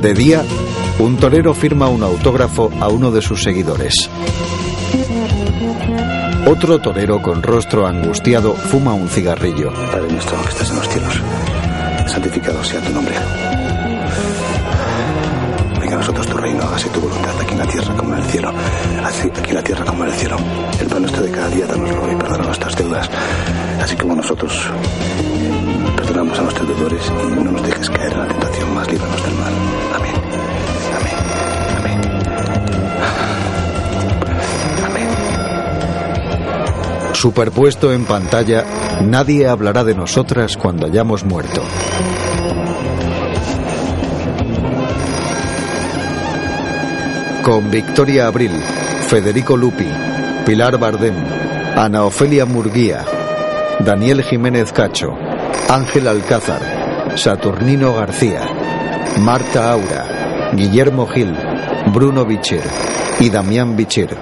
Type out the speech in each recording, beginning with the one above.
De día, un torero firma un autógrafo a uno de sus seguidores. Otro torero con rostro angustiado fuma un cigarrillo. Padre nuestro que estás en los cielos, santificado sea tu nombre. Venga a nosotros tu reino, hágase tu voluntad aquí en la tierra como en el cielo. Aquí en la tierra como en el cielo. El pan nuestro de cada día, danoslo y perdona nuestras deudas. Así como nosotros perdonamos a nuestros deudores y no nos dejes caer en la tentación, más líbranos del mal. Amén. Amén. Amén. Amén. Superpuesto en pantalla, nadie hablará de nosotras cuando hayamos muerto. Con Victoria Abril, Federico Lupi, Pilar Bardem, Ana Ofelia Murguía, Daniel Jiménez Cacho, Ángel Alcázar, Saturnino García, Marta Aura, Guillermo Gil, Bruno Bicher y Damián Bicher.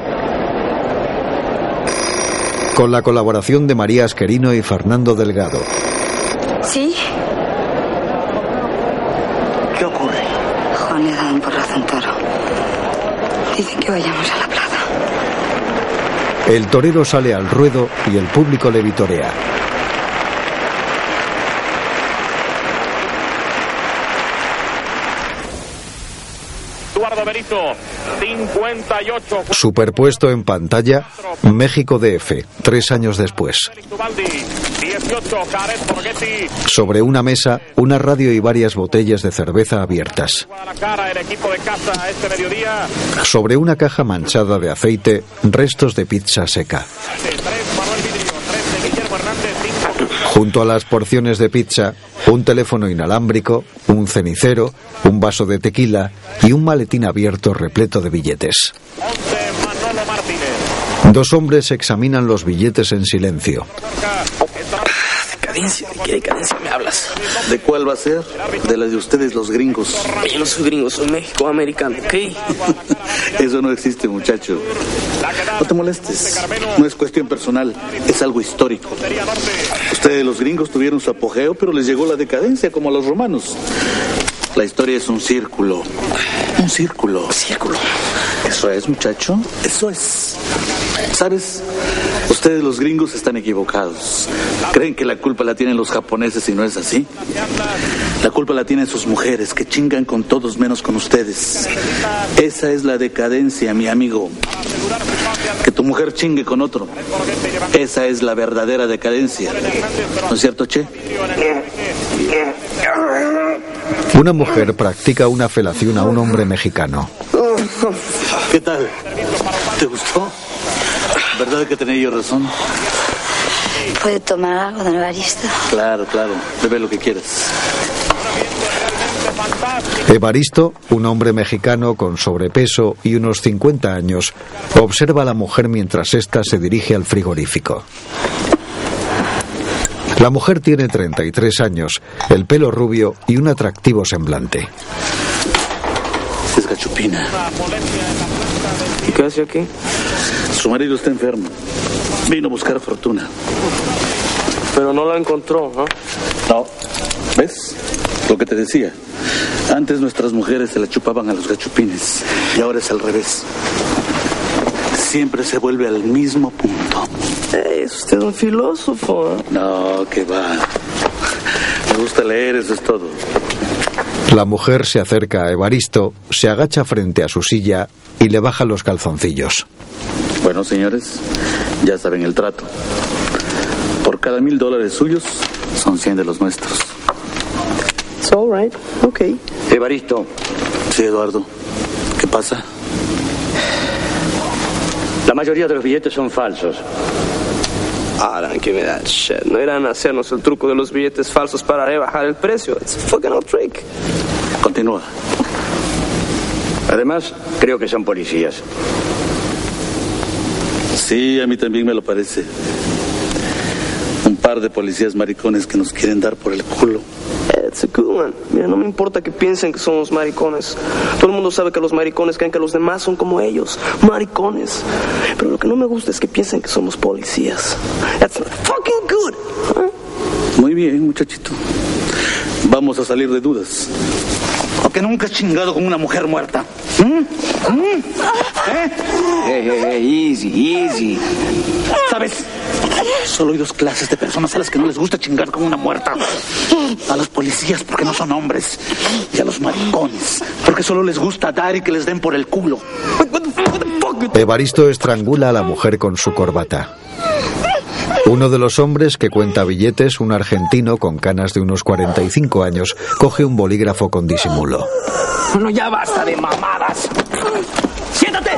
Con la colaboración de María Asquerino y Fernando Delgado. ¿Sí? ¿Qué ocurre? Juan le ha dado un porrazo un toro. Dicen que vayamos a la plaza. El torero sale al ruedo y el público le vitorea. Eduardo Benito, 58. Superpuesto en pantalla, México DF, tres años después. Tubaldi, 18. Caret Borghetti. Sobre una mesa, una radio y varias botellas de cerveza abiertas. Este. Sobre una caja manchada de aceite, restos de pizza seca. Junto a las porciones de pizza, un teléfono inalámbrico, un cenicero, un vaso de tequila y un maletín abierto repleto de billetes. 11 Manolo Martínez. Dos hombres examinan los billetes en silencio. Decadencia, ¿de qué decadencia me hablas? ¿De cuál va a ser? De la de ustedes, los gringos. Yo no soy gringo, soy México americano, ¿ok? Eso no existe, muchacho. No te molestes. No es cuestión personal, es algo histórico. Ustedes, los gringos, tuvieron su apogeo, pero les llegó la decadencia, como a los romanos. La historia es un círculo. Un círculo. Círculo. Eso es, muchacho. Eso es. ¿Sabes? Ustedes los gringos están equivocados. Creen que la culpa la tienen los japoneses y no es así. La culpa la tienen sus mujeres que chingan con todos menos con ustedes. Esa es la decadencia, mi amigo. Que tu mujer chingue con otro. Esa es la verdadera decadencia. ¿No es cierto, Che? Una mujer practica una felación a un hombre mexicano. ¿Qué tal? ¿Te gustó? ¿Verdad que tenía yo razón? ¿Puede tomar algo, don Evaristo? Claro, claro. Bebe lo que quieras. Evaristo, un hombre mexicano con sobrepeso y unos 50 años, observa a la mujer mientras ésta se dirige al frigorífico. La mujer tiene 33 años, el pelo rubio y un atractivo semblante. Es gachupina. ¿Y qué hace aquí? Su marido está enfermo. Vino a buscar fortuna. Pero no la encontró, ¿no? No. ¿Ves? Lo que te decía. Antes nuestras mujeres se la chupaban a los gachupines y ahora es al revés. Siempre se vuelve al mismo punto. Es usted un filósofo. ¿eh? No, que va. Me gusta leer, eso es todo. La mujer se acerca a Evaristo, se agacha frente a su silla y le baja los calzoncillos. Bueno, señores, ya saben el trato. Por cada mil dólares suyos, son cien de los nuestros. It's all right, ok. Evaristo, Sí, Eduardo. ¿Qué pasa? la mayoría de los billetes son falsos. Ah, don't give me that shit. No irán a hacernos el truco de los billetes falsos para rebajar el precio. It's a fucking old trick. Continúa. Además, creo que son policías. Sí, a mí también me lo parece. Un par de policías maricones que nos quieren dar por el culo. It's a good one. Mira, no me importa que piensen que somos maricones. Todo el mundo sabe que los maricones creen que los demás son como ellos. Maricones. Pero lo que no me gusta es que piensen que somos policías. That's not fucking good. ¿eh? Muy bien, muchachito. Vamos a salir de dudas. Porque nunca he chingado con una mujer muerta. ¿Mm? ¿Mm? ¿Eh? Hey, hey, hey, easy, easy. ¿Sabes? Solo hay dos clases de personas a las que no les gusta chingar con una muerta. A los policías porque no son hombres. Y a los maricones porque solo les gusta dar y que les den por el culo. Evaristo estrangula a la mujer con su corbata. Uno de los hombres que cuenta billetes, un argentino con canas de unos 45 años, coge un bolígrafo con disimulo. Bueno, ya basta de mamadas. ¡Siéntate!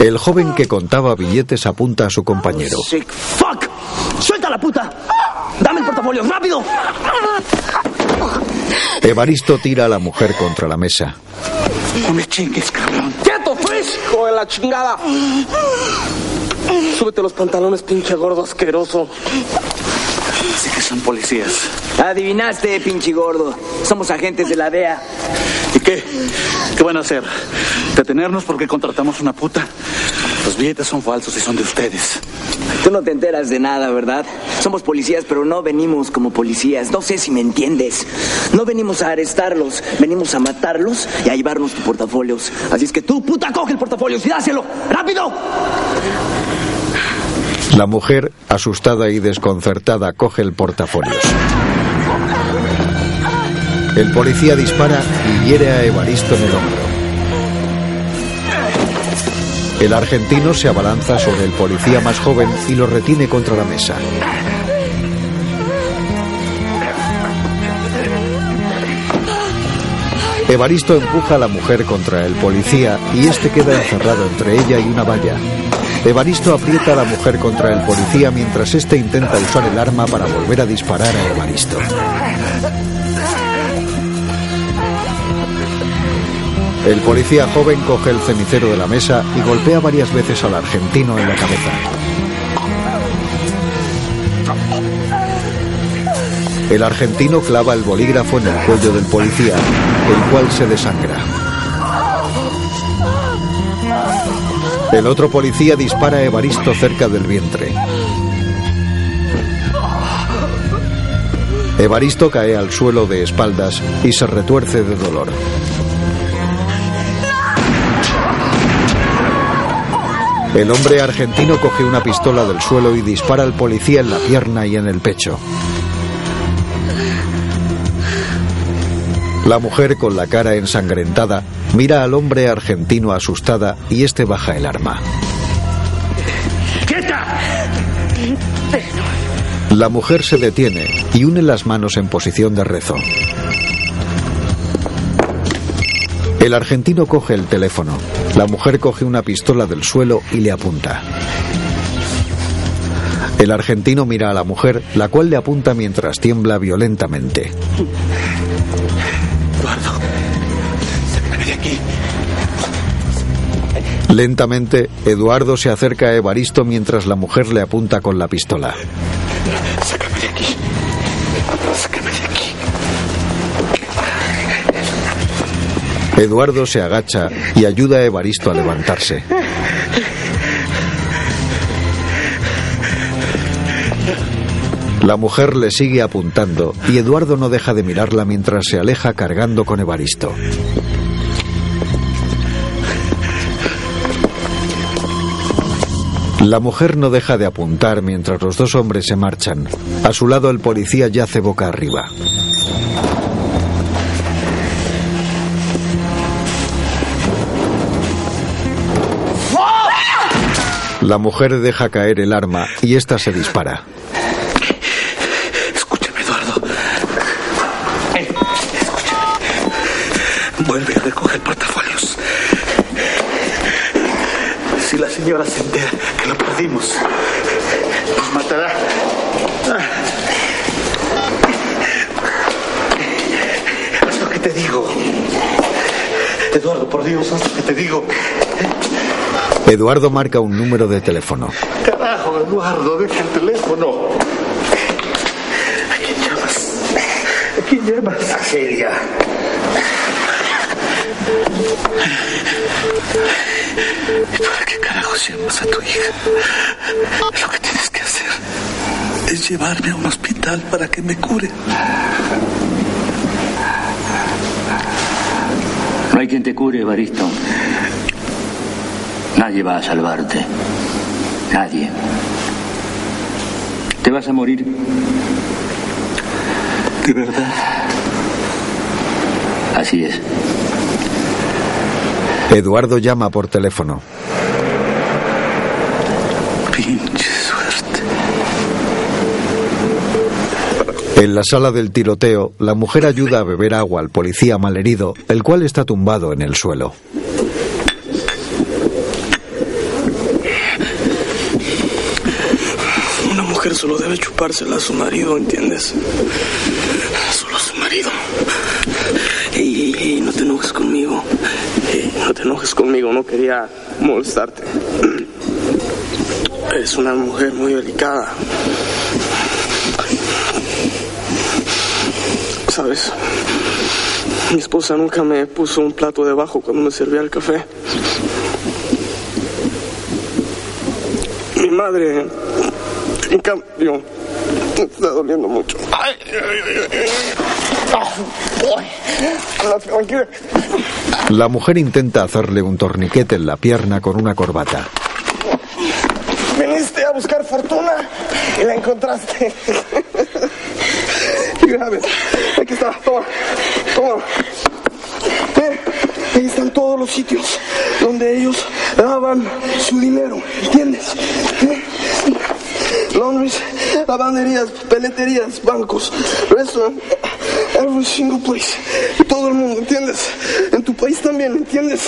El joven que contaba billetes apunta a su compañero. Sick fuck. ¡Suelta la puta! ¡Dame el portafolio, rápido! Evaristo tira a la mujer contra la mesa. No me chingues, cabrón. ¡Quieto, pues! ¡Hijo de la chingada! Súbete los pantalones, pinche gordo asqueroso. Sé que son policías. Adivinaste, pinche gordo. Somos agentes de la DEA. ¿Y qué? ¿Qué van a hacer? ¿Detenernos porque contratamos una puta? Los billetes son falsos y son de ustedes. Tú no te enteras de nada, ¿verdad? Somos policías, pero no venimos como policías. No sé si me entiendes. No venimos a arrestarlos, venimos a matarlos y a llevarnos tus portafolios. Así es que tú, puta, coge el portafolio y dáselo. ¡Rápido! La mujer, asustada y desconcertada, coge el portafolios. El policía dispara y hiere a Evaristo en el hombro. El argentino se abalanza sobre el policía más joven y lo retiene contra la mesa. Evaristo empuja a la mujer contra el policía y este queda encerrado entre ella y una valla. Evaristo aprieta a la mujer contra el policía mientras este intenta usar el arma para volver a disparar a Evaristo. El policía joven coge el cenicero de la mesa y golpea varias veces al argentino en la cabeza. El argentino clava el bolígrafo en el cuello del policía, el cual se desangra. El otro policía dispara a Evaristo cerca del vientre. Evaristo cae al suelo de espaldas y se retuerce de dolor. El hombre argentino coge una pistola del suelo y dispara al policía en la pierna y en el pecho. La mujer con la cara ensangrentada mira al hombre argentino asustada y este baja el arma. ¡Quieta! La mujer se detiene y une las manos en posición de rezo. El argentino coge el teléfono. La mujer coge una pistola del suelo y le apunta. El argentino mira a la mujer, la cual le apunta mientras tiembla violentamente. Eduardo, sácame de aquí. Lentamente, Eduardo se acerca a Evaristo mientras la mujer le apunta con la pistola. Sácame de aquí. Sácame Eduardo se agacha y ayuda a Evaristo a levantarse. La mujer le sigue apuntando y Eduardo no deja de mirarla mientras se aleja cargando con Evaristo. La mujer no deja de apuntar mientras los dos hombres se marchan. A su lado el policía yace boca arriba. La mujer deja caer el arma y ésta se dispara. Escúchame, Eduardo. Eh, escúchame. Vuelve a recoger portafolios. Si la señora se entera que lo perdimos, nos matará. Haz lo que te digo. Eduardo, por Dios, haz lo que te digo. Eduardo marca un número de teléfono. Carajo, Eduardo, deja el teléfono. ¿A quién llamas? ¿A quién llamas? A Celia. ¿Y para qué carajos llamas a tu hija? Lo que tienes que hacer es llevarme a un hospital para que me cure. quien te cure, Evaristo. Nadie va a salvarte. Nadie. Te vas a morir. ¿De verdad? Así es. Eduardo llama por teléfono. Pinche suerte. En la sala del tiroteo, la mujer ayuda a beber agua al policía malherido, el cual está tumbado en el suelo. Una mujer solo debe chupársela a su marido, ¿entiendes? Solo a su marido. Ey, ey, ey, no te enojes conmigo. Ey, no te enojes conmigo, no quería molestarte. Es una mujer muy delicada. ¿Sabes? Mi esposa nunca me puso un plato debajo cuando me servía el café. Mi madre, en cambio, me está doliendo mucho. Ay, ay, ay, ay. Ay. Tranquila. La mujer intenta hacerle un torniquete en la pierna con una corbata. Viniste a buscar fortuna y la encontraste. Mira, ves, aquí está, toma, toma. Ahí están todos los sitios donde ellos daban su dinero, ¿entiendes? Eh, Laundries, lavanderías, peleterías, bancos, restaurant, every single place. Todo el mundo, ¿entiendes? En tu país también, ¿entiendes?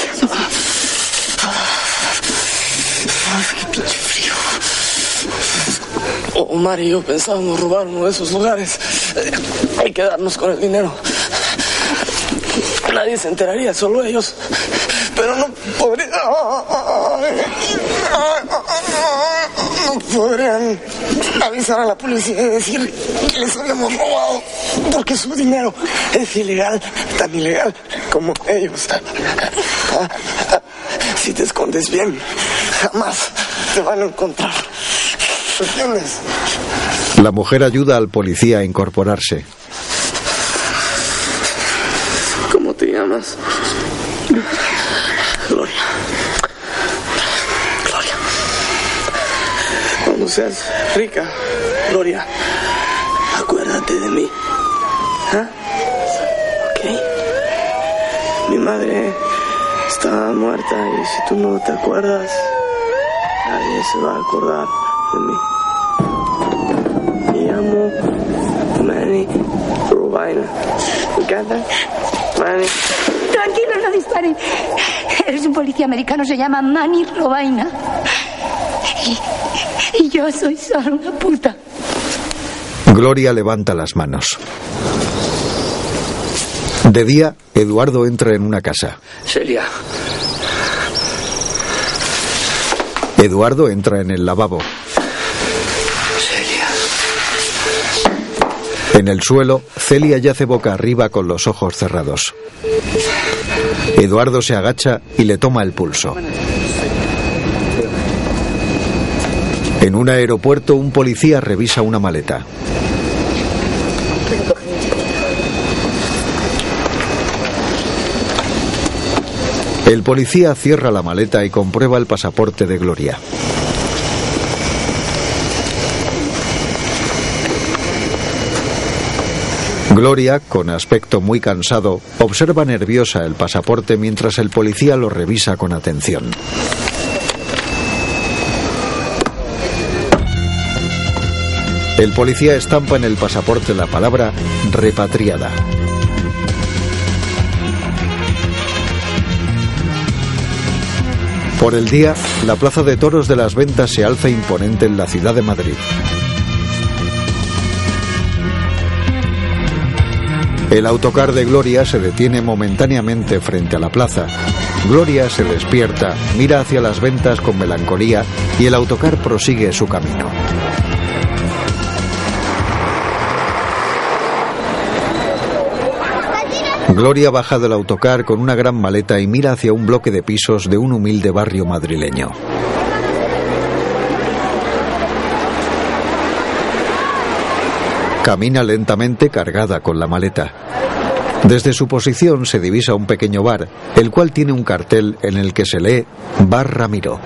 Omar y yo pensábamos robar uno de esos lugares y quedarnos con el dinero. Nadie se enteraría, solo ellos. Pero no podría. Podrían avisar a la policía y decir que les habíamos robado. Porque su dinero es ilegal, tan ilegal como ellos. Si te escondes bien, jamás te van a encontrar. ¿Entiendes? La mujer ayuda al policía a incorporarse. ¿Cómo te llamas? Gloria. Gloria. Seas rica, Gloria, acuérdate de mí. ¿Ah? ¿Ok? Mi madre está muerta y si tú no te acuerdas, nadie se va a acordar de mí. Me llamo Manny Rubina. ¿Me encanta? Manny. Tranquilo, no disparen. Eres un policía americano, se llama Manny Robaina. Y, yo soy solo una puta. Gloria levanta las manos. De día, Eduardo entra en una casa. Celia, Eduardo entra en el lavabo. Celia. En el suelo, Celia yace boca arriba con los ojos cerrados. Eduardo se agacha y le toma el pulso. En un aeropuerto, un policía revisa una maleta. El policía cierra la maleta y comprueba el pasaporte de Gloria. Gloria, con aspecto muy cansado, observa nerviosa el pasaporte mientras el policía lo revisa con atención. El policía estampa en el pasaporte la palabra repatriada. Por el día, la plaza de toros de las ventas se alza imponente en la ciudad de Madrid. El autocar de Gloria se detiene momentáneamente frente a la plaza. Gloria se despierta, mira hacia las ventas con melancolía y el autocar prosigue su camino. Gloria baja del autocar con una gran maleta y mira hacia un bloque de pisos de un humilde barrio madrileño. Camina lentamente cargada con la maleta. Desde su posición se divisa un pequeño bar, el cual tiene un cartel en el que se lee Bar Ramiro.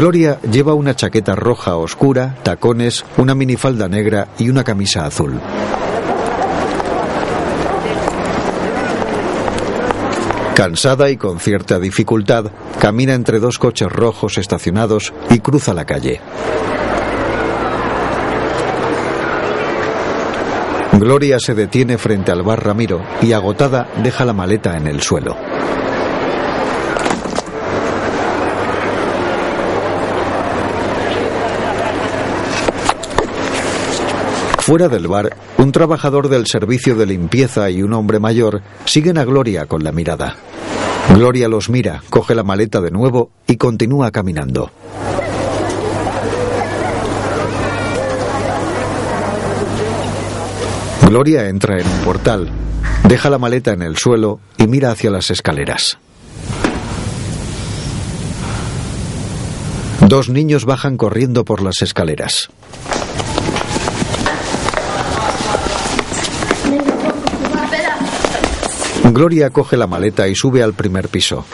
Gloria lleva una chaqueta roja oscura, tacones, una minifalda negra y una camisa azul. Cansada y con cierta dificultad, camina entre dos coches rojos estacionados y cruza la calle. Gloria se detiene frente al bar Ramiro y agotada deja la maleta en el suelo. Fuera del bar, un trabajador del servicio de limpieza y un hombre mayor siguen a Gloria con la mirada. Gloria los mira, coge la maleta de nuevo y continúa caminando. Gloria entra en un portal, deja la maleta en el suelo y mira hacia las escaleras. Dos niños bajan corriendo por las escaleras. Gloria coge la maleta y sube al primer piso.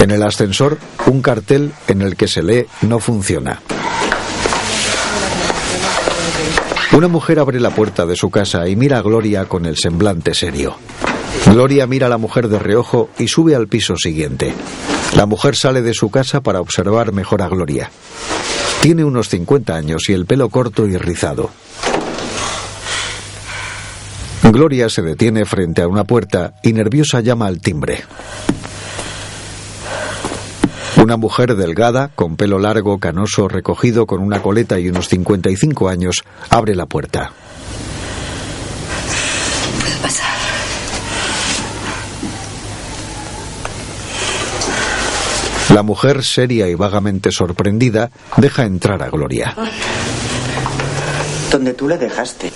En el ascensor, un cartel en el que se lee no funciona. Una mujer abre la puerta de su casa y mira a Gloria con el semblante serio. Gloria mira a la mujer de reojo y sube al piso siguiente. La mujer sale de su casa para observar mejor a Gloria. Tiene unos 50 años y el pelo corto y rizado. Gloria se detiene frente a una puerta y nerviosa llama al timbre. Una mujer delgada, con pelo largo, canoso, recogido con una coleta y unos 55 años, abre la puerta. ¿Puedo pasar? La mujer, seria y vagamente sorprendida, deja entrar a Gloria. Donde tú le dejaste.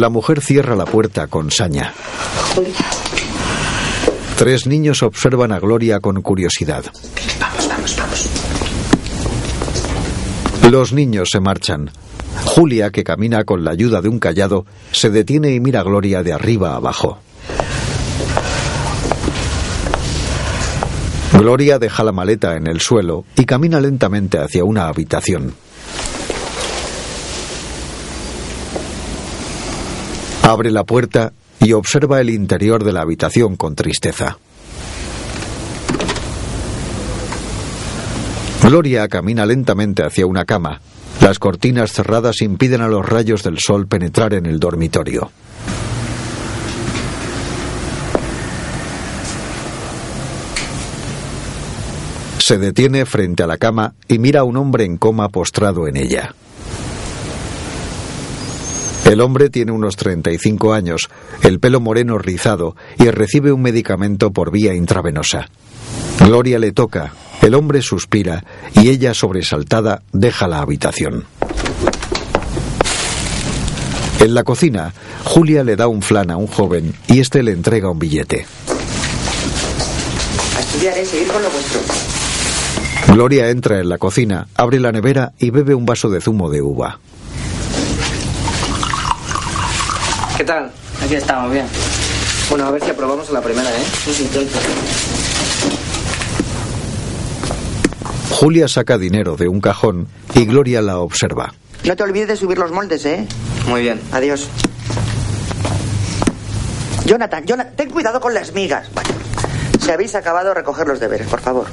La mujer cierra la puerta con saña. Tres niños observan a Gloria con curiosidad. Vamos, vamos, vamos. Los niños se marchan. Julia, que camina con la ayuda de un callado, se detiene y mira a Gloria de arriba abajo. Gloria deja la maleta en el suelo y camina lentamente hacia una habitación. Abre la puerta y observa el interior de la habitación con tristeza. Gloria camina lentamente hacia una cama. Las cortinas cerradas impiden a los rayos del sol penetrar en el dormitorio. Se detiene frente a la cama y mira a un hombre en coma postrado en ella. El hombre tiene unos 35 años, el pelo moreno rizado y recibe un medicamento por vía intravenosa. Gloria le toca, el hombre suspira y ella, sobresaltada, deja la habitación. En la cocina, Julia le da un flan a un joven y este le entrega un billete. A estudiar, ¿eh? Seguir con lo vuestro. Gloria entra en la cocina, abre la nevera y bebe un vaso de zumo de uva. ¿Qué tal? Aquí estamos, bien. Bueno, a ver si aprobamos a la primera, ¿eh? Sí, sí, todo. Julia saca dinero de un cajón y Gloria la observa. No te olvides de subir los moldes, ¿eh? Muy bien. Adiós. Jonathan, Jonathan, ten cuidado con las migas. Vale. Si habéis acabado, recoger los deberes, por favor.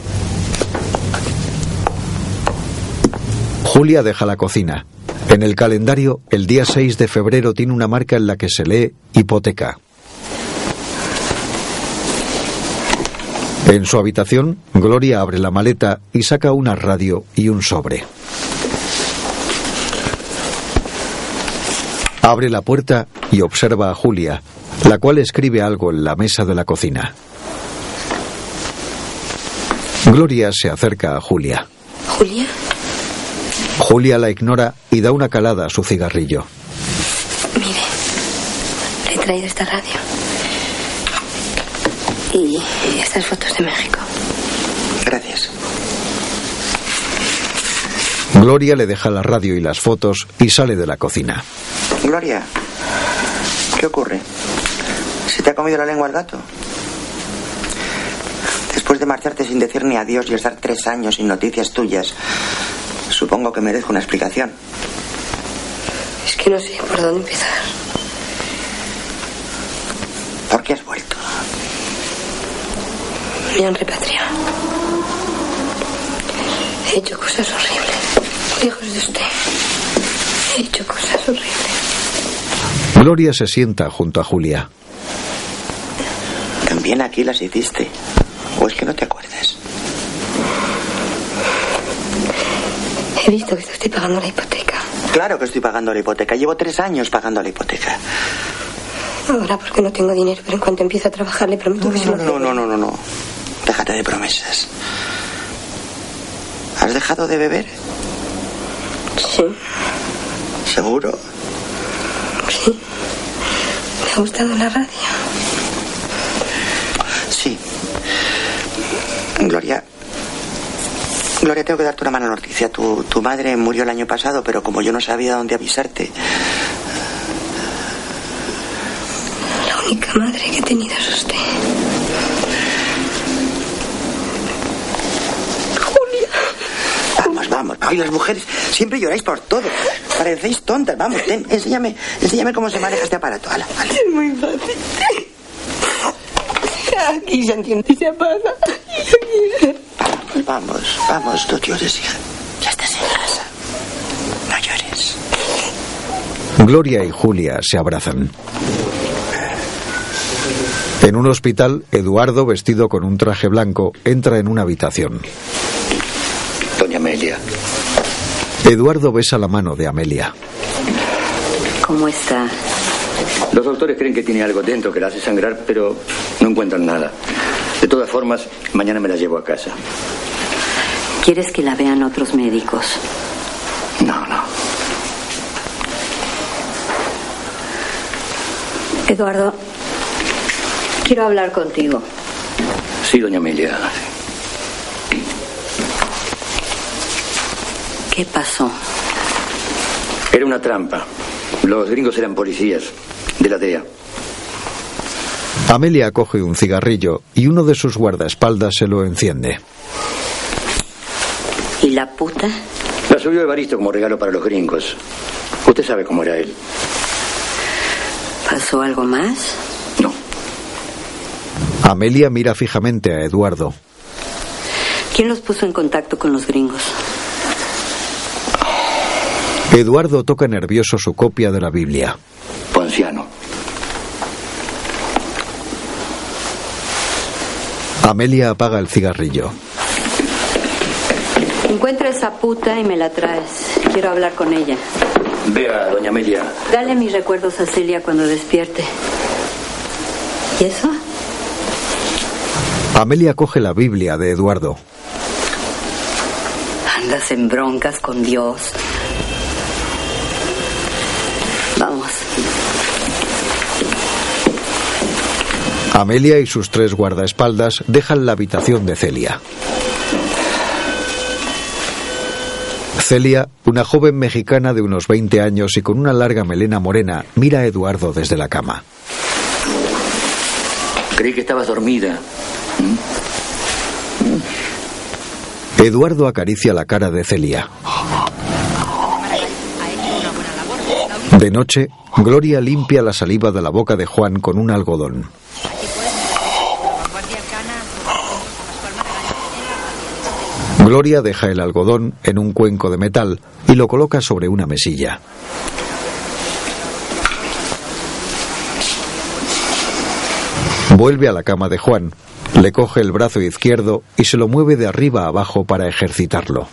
Julia deja la cocina. En el calendario, el día 6 de febrero tiene una marca en la que se lee hipoteca. En su habitación, Gloria abre la maleta y saca una radio y un sobre. Abre la puerta y observa a Julia, la cual escribe algo en la mesa de la cocina. Gloria se acerca a Julia. ¿Julia? Julia la ignora y da una calada a su cigarrillo. Mire, le he traído esta radio. Y estas fotos de México. Gracias. Gloria le deja la radio y las fotos y sale de la cocina. Gloria, ¿qué ocurre? ¿Se te ha comido la lengua el gato? Después de marcharte sin decir ni adiós y estar tres años sin noticias tuyas, supongo que merezco una explicación. Es que no sé por dónde empezar. ¿Por qué has vuelto? Me han repatriado. He hecho cosas horribles. Lejos de usted. He hecho cosas horribles. Gloria se sienta junto a Julia. También aquí las hiciste. ¿O es que no te acuerdas? He visto que estoy pagando la hipoteca. Claro que estoy pagando la hipoteca. Llevo tres años pagando la hipoteca. Ahora porque no tengo dinero, pero en cuanto empiece a trabajar le prometo que se lo no, no, no, no, no. Déjate de promesas. ¿Has dejado de beber? Sí, ¿Seguro? sí. Me ha gustado la radio. Sí. Gloria. Gloria, tengo que darte una mala noticia. Tu, tu madre murió el año pasado, pero como yo no sabía dónde avisarte, La única madre que he tenido es usted. Vamos, vamos. Ay, las mujeres siempre lloráis por todo. Parecéis tontas. Vamos, ten, enséñame, enséñame cómo se maneja este aparato. Ala, ala. Es muy fácil. Aquí se entiende y se apaga. Vamos, vamos, no llores, hija. Ya estás en casa. No llores. Gloria y Julia se abrazan. En un hospital, Eduardo, vestido con un traje blanco, entra en una habitación. Doña Amelia. Eduardo besa la mano de Amelia. ¿Cómo está? Los doctores creen que tiene algo dentro que la hace sangrar, pero no encuentran nada. De todas formas, mañana me la llevo a casa. ¿Quieres que la vean otros médicos? No, no. Eduardo, quiero hablar contigo. Sí, doña Amelia. ¿Qué pasó? Era una trampa. Los gringos eran policías de la DEA. Amelia coge un cigarrillo y uno de sus guardaespaldas se lo enciende. ¿Y la puta? La subió Evaristo como regalo para los gringos. Usted sabe cómo era él. ¿Pasó algo más? No. Amelia mira fijamente a Eduardo. ¿Quién los puso en contacto con los gringos? Eduardo toca nervioso su copia de la Biblia. Ponciano. Amelia apaga el cigarrillo. Encuentra esa puta y me la traes. Quiero hablar con ella. Vea, doña Amelia. Dale mis recuerdos a Celia cuando despierte. ¿Y eso? Amelia coge la Biblia de Eduardo. Andas en broncas con Dios. Vamos. Amelia y sus tres guardaespaldas dejan la habitación de Celia. Celia, una joven mexicana de unos 20 años y con una larga melena morena, mira a Eduardo desde la cama. Creí que estabas dormida. Eduardo acaricia la cara de Celia. De noche, Gloria limpia la saliva de la boca de Juan con un algodón. Gloria deja el algodón en un cuenco de metal y lo coloca sobre una mesilla. Vuelve a la cama de Juan, le coge el brazo izquierdo y se lo mueve de arriba a abajo para ejercitarlo.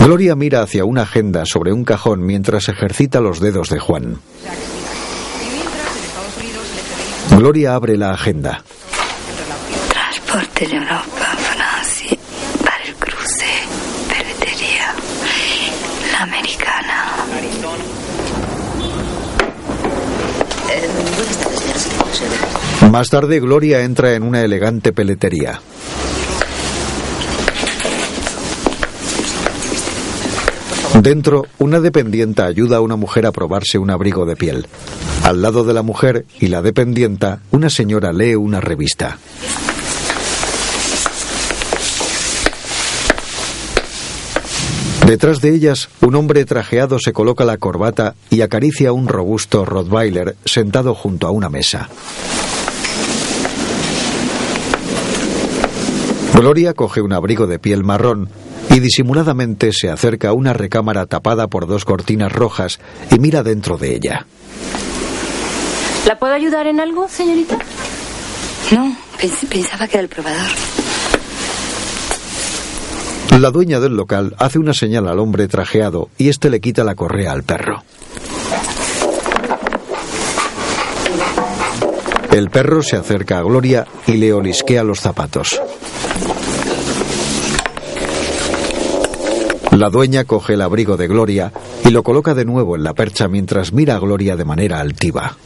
Gloria mira hacia una agenda sobre un cajón mientras ejercita los dedos de Juan. Gloria abre la agenda. Transporte de Europa, Francia, para el cruce, peletería, la americana. Más tarde, Gloria entra en una elegante peletería. Dentro, una dependienta ayuda a una mujer a probarse un abrigo de piel. Al lado de la mujer y la dependienta, una señora lee una revista. Detrás de ellas, un hombre trajeado se coloca la corbata y acaricia a un robusto Rottweiler sentado junto a una mesa. Gloria coge un abrigo de piel marrón y disimuladamente se acerca a una recámara tapada por dos cortinas rojas y mira dentro de ella. ¿La puedo ayudar en algo, señorita? No, pens- pensaba que era el probador. La dueña del local hace una señal al hombre trajeado y este le quita la correa al perro. El perro se acerca a Gloria y le olisquea los zapatos. La dueña coge el abrigo de Gloria y lo coloca de nuevo en la percha mientras mira a Gloria de manera altiva.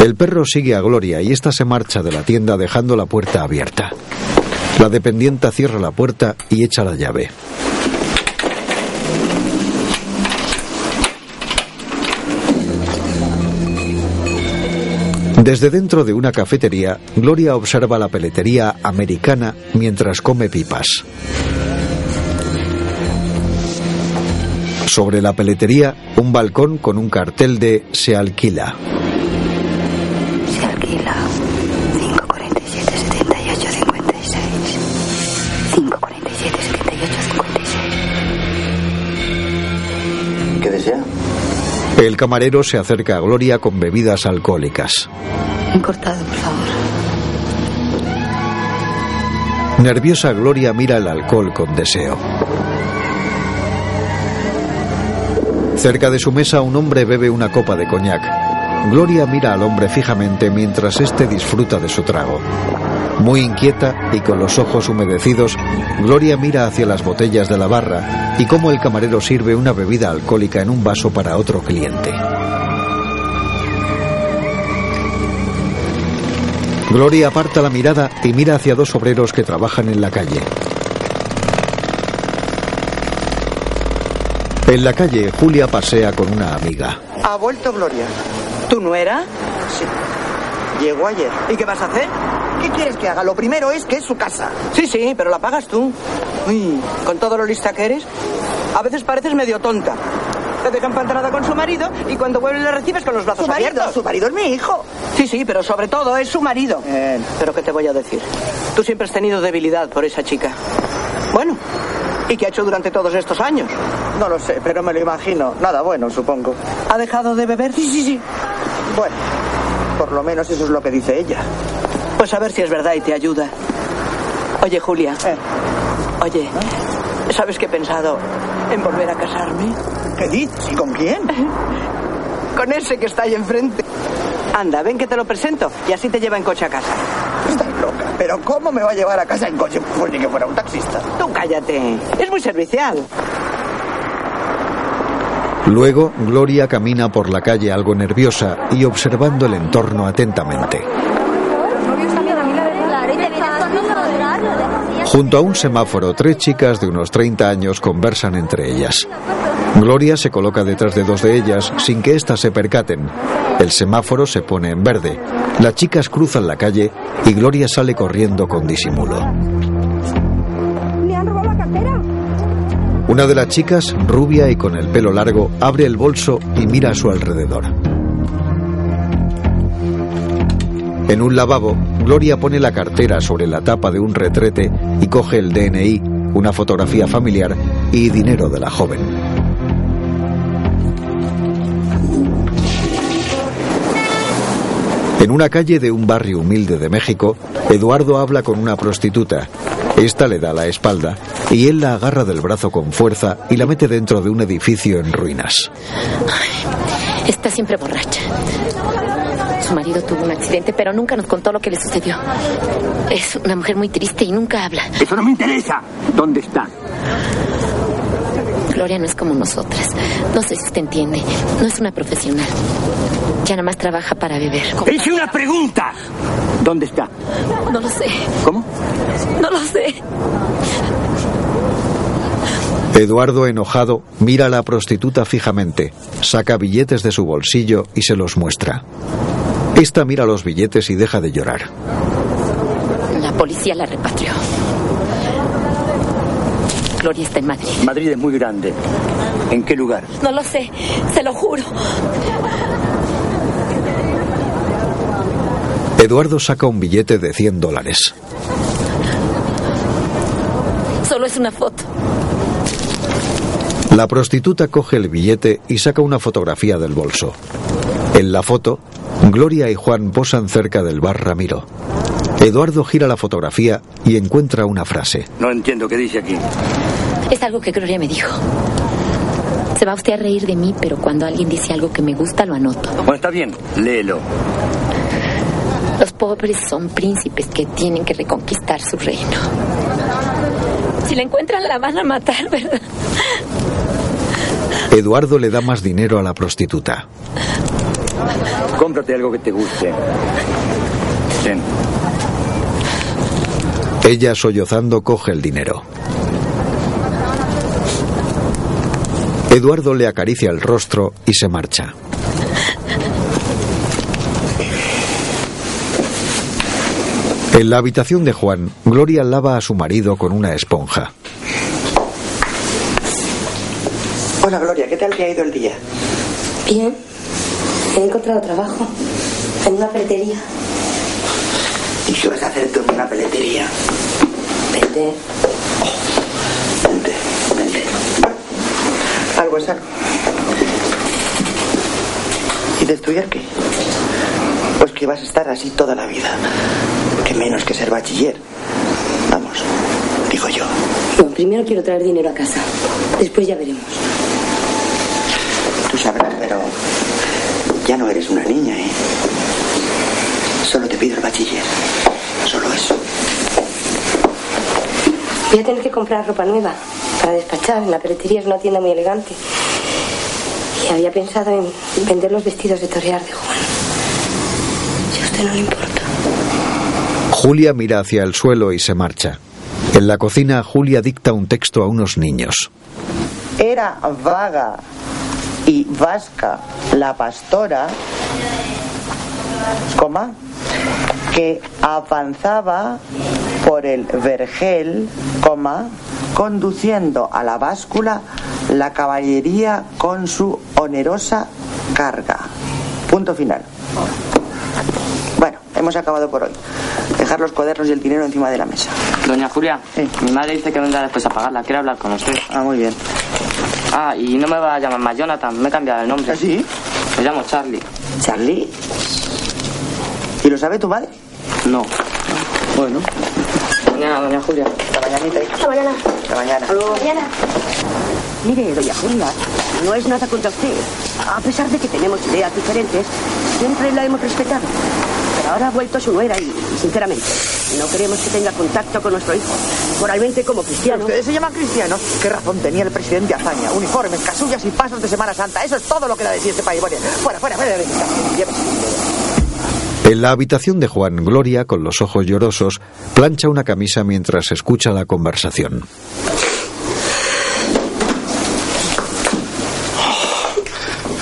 El perro sigue a Gloria y ésta se marcha de la tienda dejando la puerta abierta. La dependienta cierra la puerta y echa la llave. Desde dentro de una cafetería, Gloria observa la peletería americana mientras come pipas. Sobre la peletería, un balcón con un cartel de se alquila. Se alquila El camarero se acerca a Gloria con bebidas alcohólicas. Un cortado, por favor. Nerviosa, Gloria mira el alcohol con deseo. Cerca de su mesa un hombre bebe una copa de coñac. Gloria mira al hombre fijamente mientras éste disfruta de su trago. Muy inquieta y con los ojos humedecidos, Gloria mira hacia las botellas de la barra y cómo el camarero sirve una bebida alcohólica en un vaso para otro cliente. Gloria aparta la mirada y mira hacia dos obreros que trabajan en la calle. En la calle, Julia pasea con una amiga. Ha vuelto Gloria. ¿Tu nuera? Sí. Llegó ayer. ¿Y qué vas a hacer? ¿Qué quieres que haga? Lo primero es que es su casa. Sí, sí, pero la pagas tú. Uy, con todo lo lista que eres, a veces pareces medio tonta. Te deja empantanada con su marido y cuando vuelves le recibes con los brazos Su marido, abiertos. su marido es mi hijo. Sí, sí, pero sobre todo es su marido. Pero ¿qué te voy a decir? Tú siempre has tenido debilidad por esa chica. Bueno, ¿y qué ha hecho durante todos estos años? No lo sé, pero me lo imagino. Nada bueno, supongo. ¿Ha dejado de beber? Sí, sí, sí. Bueno, por lo menos eso es lo que dice ella. Pues a ver si es verdad y te ayuda. Oye, Julia. Eh. Oye, ¿sabes que he pensado en volver a casarme? ¿Qué dices? ¿Y con quién? Con ese que está ahí enfrente. Anda, ven que te lo presento y así te lleva en coche a casa. Estás loca. Pero ¿cómo me va a llevar a casa en coche? Pues ni que fuera un taxista. Tú cállate. Es muy servicial. Luego, Gloria camina por la calle algo nerviosa y observando el entorno atentamente. Junto a un semáforo, tres chicas de unos 30 años conversan entre ellas. Gloria se coloca detrás de dos de ellas sin que éstas se percaten. El semáforo se pone en verde. Las chicas cruzan la calle y Gloria sale corriendo con disimulo. Una de las chicas, rubia y con el pelo largo, abre el bolso y mira a su alrededor. En un lavabo, Gloria pone la cartera sobre la tapa de un retrete y coge el DNI, una fotografía familiar y dinero de la joven. En una calle de un barrio humilde de México, Eduardo habla con una prostituta. Esta le da la espalda y él la agarra del brazo con fuerza y la mete dentro de un edificio en ruinas. Está siempre borracha. Su marido tuvo un accidente, pero nunca nos contó lo que le sucedió. Es una mujer muy triste y nunca habla. Eso no me interesa. ¿Dónde está? Gloria no es como nosotras. No sé si usted entiende. No es una profesional. Ya nada más trabaja para beber. ¡Es una pregunta! ¿Dónde está? No lo sé. ¿Cómo? No lo sé. Eduardo, enojado, mira a la prostituta fijamente, saca billetes de su bolsillo y se los muestra. Esta mira los billetes y deja de llorar. La policía la repatrió. Gloria está en Madrid. Madrid es muy grande. ¿En qué lugar? No lo sé, se lo juro. Eduardo saca un billete de 100 dólares. Solo es una foto. La prostituta coge el billete y saca una fotografía del bolso. En la foto, Gloria y Juan posan cerca del bar Ramiro. Eduardo gira la fotografía y encuentra una frase. No entiendo qué dice aquí. Es algo que Gloria me dijo. Se va usted a reír de mí, pero cuando alguien dice algo que me gusta, lo anoto. Bueno, está bien, léelo. Los pobres son príncipes que tienen que reconquistar su reino. Si la encuentran, la van a matar, ¿verdad? Eduardo le da más dinero a la prostituta. Cómprate algo que te guste. Ten. Ella, sollozando, coge el dinero. Eduardo le acaricia el rostro y se marcha. En la habitación de Juan, Gloria lava a su marido con una esponja. Hola Gloria, ¿qué tal te ha ido el día? Bien. He encontrado trabajo en una peletería. ¿Y qué vas a hacer tú en una peletería? Vete. Vente, vente. Algo es algo. ¿Y de estudiar qué? Pues que vas a estar así toda la vida. Que menos que ser bachiller. Vamos, digo yo. No, primero quiero traer dinero a casa. Después ya veremos. Tú sabrás, pero ya no eres una niña, ¿eh? Pido el bachiller. Solo eso. Voy a tener que comprar ropa nueva para despachar. En la peletería es una tienda muy elegante. Y había pensado en vender los vestidos de torear de Juan. Si a usted no le importa. Julia mira hacia el suelo y se marcha. En la cocina, Julia dicta un texto a unos niños. Era vaga y vasca la pastora, coma, que avanzaba por el vergel, coma, conduciendo a la báscula la caballería con su onerosa carga. Punto final. Bueno, hemos acabado por hoy. Dejar los cuadernos y el dinero encima de la mesa. Doña Julia, mi madre dice que vendrá después a pagarla. Quiero hablar con usted. Ah, muy bien. Ah, y no me va a llamar más Jonathan, me he cambiado el nombre. ¿Ah, sí? Me llamo Charlie. ¿Charlie? ¿Y lo sabe tu madre? No. Bueno. Mañana, doña Julia. Hasta mañanita, hija. Hasta mañana. Hasta mañana. Mañana. Mire, doña Julia, no es nada contra usted. A pesar de que tenemos ideas diferentes, siempre la hemos respetado. Pero ahora ha vuelto su nuera y, sinceramente, no queremos que tenga contacto con nuestro hijo. Moralmente como cristiano. ¿Ustedes se llaman cristianos? ¿Qué razón tenía el presidente Azaña? Uniformes, casullas y pasos de Semana Santa. Eso es todo lo que da de sí este país. Bueno, fuera, fuera, fuera de. En la habitación de Juan, Gloria, con los ojos llorosos, plancha una camisa mientras escucha la conversación.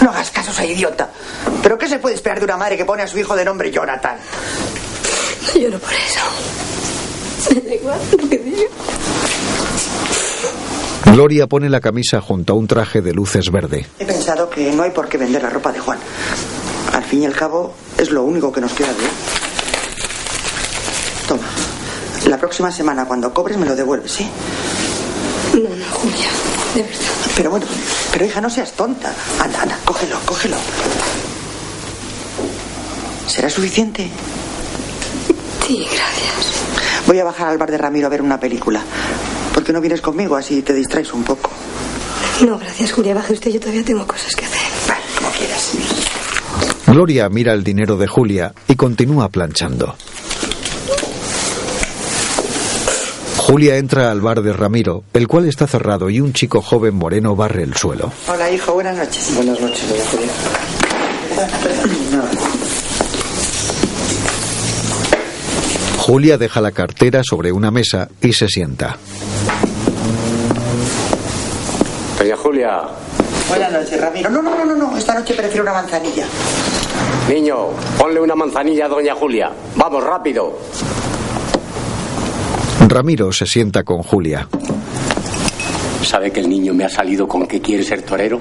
No hagas caso esa idiota. ¿Pero qué se puede esperar de una madre que pone a su hijo de nombre Jonathan? No lloro por eso. Me da igual lo que diga. Gloria pone la camisa junto a un traje de luces verde. He pensado que no hay por qué vender la ropa de Juan. Fin y al cabo, es lo único que nos queda de él. Toma. La próxima semana, cuando cobres, me lo devuelves, ¿sí? No, no, Julia. De verdad. Pero bueno, pero hija, no seas tonta. Anda, anda, cógelo, cógelo. ¿Será suficiente? Sí, gracias. Voy a bajar al bar de Ramiro a ver una película. ¿Por qué no vienes conmigo? Así te distraes un poco. No, gracias, Julia. Baje usted. Yo todavía tengo cosas que hacer. Vale, como quieras. Gloria mira el dinero de Julia y continúa planchando. Julia entra al bar de Ramiro, el cual está cerrado y un chico joven moreno barre el suelo. Hola, hijo, buenas noches. Buenas noches, doña Julia. Julia deja la cartera sobre una mesa y se sienta. Doña Julia, Buenas noches, Ramiro. No, no, no, no, no. Esta noche prefiero una manzanilla. niño, ponle una manzanilla a doña Julia. Vamos, rápido. Ramiro se sienta con Julia. ¿Sabe que el niño me ha salido con que quiere ser torero?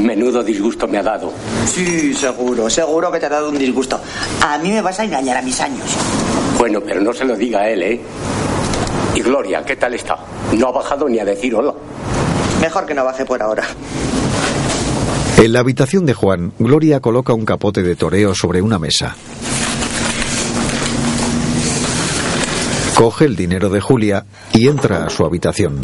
Menudo disgusto me ha dado. Sí, seguro, seguro que te ha dado un disgusto. A mí me vas a engañar a mis años. Bueno, pero no se lo diga a él, ¿eh? Y Gloria, ¿qué tal está? No ha bajado ni a decir hola. Mejor que no baje por ahora. En la habitación de Juan, Gloria coloca un capote de toreo sobre una mesa. Coge el dinero de Julia y entra a su habitación.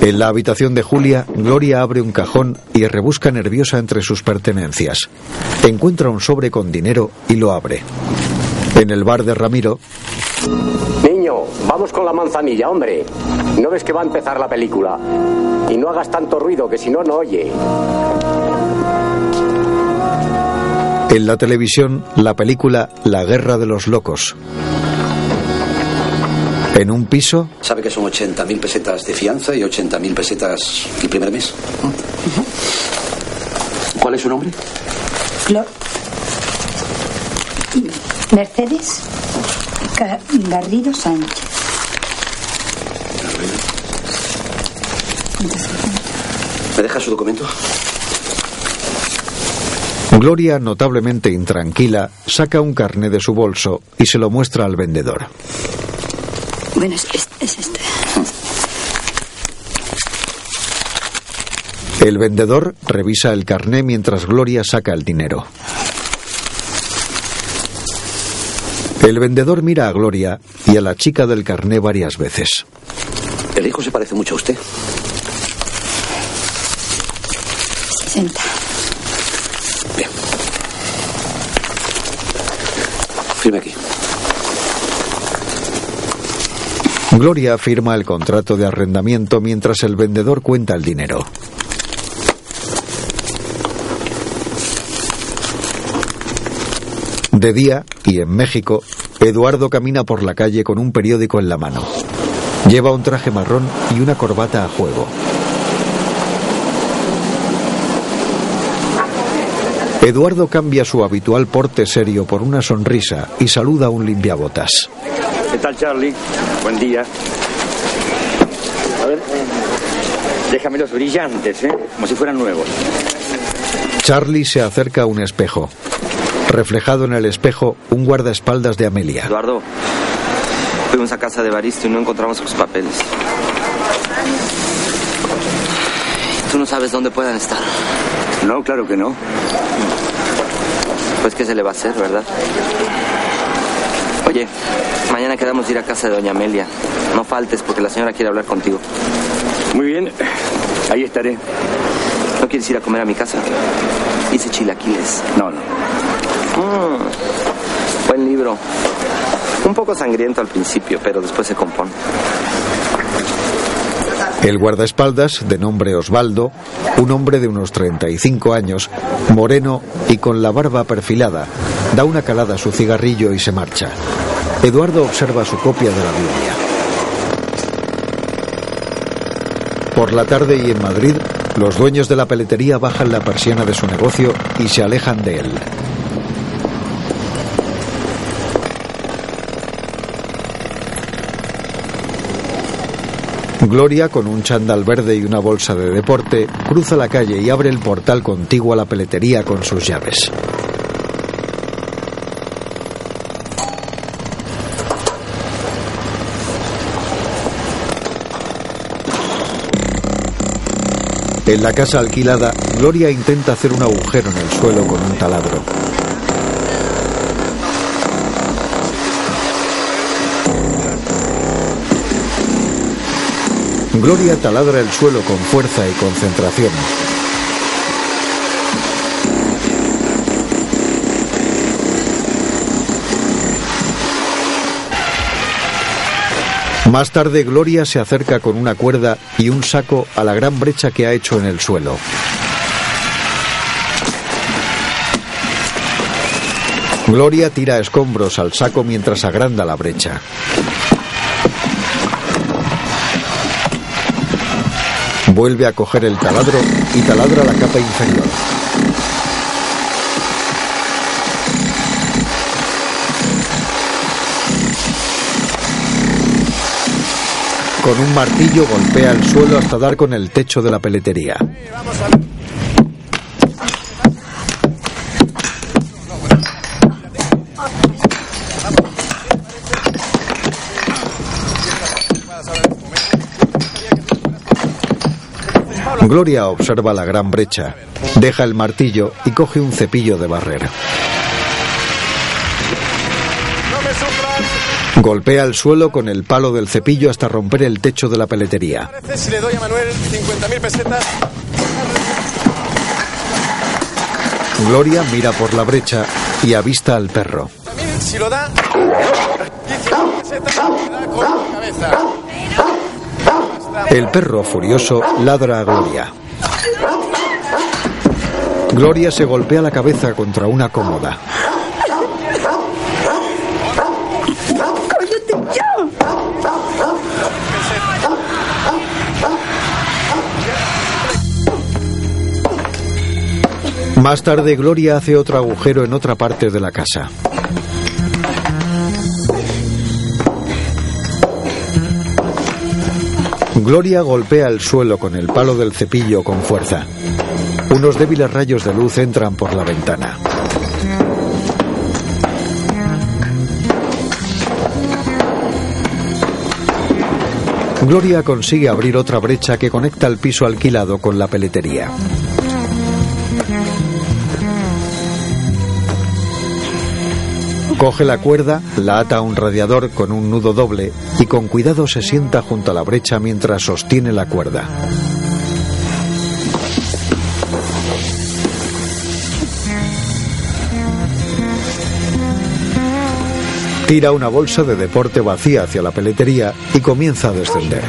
En la habitación de Julia, Gloria abre un cajón y rebusca nerviosa entre sus pertenencias. Encuentra un sobre con dinero y lo abre. En el bar de Ramiro, vamos con la manzanilla, hombre. ¿No ves que va a empezar la película? Y no hagas tanto ruido, que si no, no oye. en la televisión, la película La Guerra de los Locos. En un piso, ¿Sabe que son 80.000 pesetas de fianza y 80.000 pesetas el primer mes? ¿Cuál es su nombre? Flor. Mercedes Garrido Sánchez. ¿Me deja su documento? Gloria, notablemente intranquila, saca un carné de su bolso y se lo muestra al vendedor. Bueno, es, es- es este. El vendedor revisa el carné mientras Gloria saca el dinero. El vendedor mira a Gloria y a la chica del carné varias veces. El hijo se parece mucho a usted. 60. Firme aquí. Gloria firma el contrato de arrendamiento mientras el vendedor cuenta el dinero. De día, y en México, Eduardo camina por la calle con un periódico en la mano. Lleva un traje marrón y una corbata a juego. Eduardo cambia su habitual porte serio por una sonrisa y saluda a un limpiabotas. ¿Qué tal, Charlie? Buen día. A ver. Déjame los brillantes, ¿eh? Como si fueran nuevos. Charlie se acerca a un espejo. Reflejado en el espejo, un guardaespaldas de Amelia. Eduardo, fuimos a casa de Baristo y no encontramos sus papeles. Tú no sabes dónde puedan estar. No, claro que no. Pues qué se le va a hacer, ¿verdad? Oye, mañana quedamos de ir a casa de doña Amelia. No faltes porque la señora quiere hablar contigo. Muy bien, ahí estaré. ¿No quieres ir a comer a mi casa? Hice chilaquiles. No, no. Mm, buen libro. Un poco sangriento al principio, pero después se compone. El guardaespaldas, de nombre Osvaldo, un hombre de unos 35 años, moreno y con la barba perfilada, da una calada a su cigarrillo y se marcha. Eduardo observa su copia de la Biblia. Por la tarde y en Madrid, los dueños de la peletería bajan la persiana de su negocio y se alejan de él. Gloria, con un chándal verde y una bolsa de deporte, cruza la calle y abre el portal contiguo a la peletería con sus llaves. En la casa alquilada, Gloria intenta hacer un agujero en el suelo con un taladro. Gloria taladra el suelo con fuerza y concentración. Más tarde, Gloria se acerca con una cuerda y un saco a la gran brecha que ha hecho en el suelo. Gloria tira escombros al saco mientras agranda la brecha. Vuelve a coger el taladro y taladra la capa inferior. Con un martillo golpea el suelo hasta dar con el techo de la peletería. Gloria observa la gran brecha, deja el martillo y coge un cepillo de barrer. Golpea el suelo con el palo del cepillo hasta romper el techo de la peletería. Si le doy a Manuel 50.000 pesetas, Gloria mira por la brecha y avista al perro. si lo da, 10.000 pesetas me da con la cabeza. El perro furioso ladra a Gloria. Gloria se golpea la cabeza contra una cómoda. Más tarde, Gloria hace otro agujero en otra parte de la casa. Gloria golpea el suelo con el palo del cepillo con fuerza. Unos débiles rayos de luz entran por la ventana. Gloria consigue abrir otra brecha que conecta el piso alquilado con la peletería. Coge la cuerda, la ata a un radiador con un nudo doble y con cuidado se sienta junto a la brecha mientras sostiene la cuerda. Tira una bolsa de deporte vacía hacia la peletería y comienza a descender.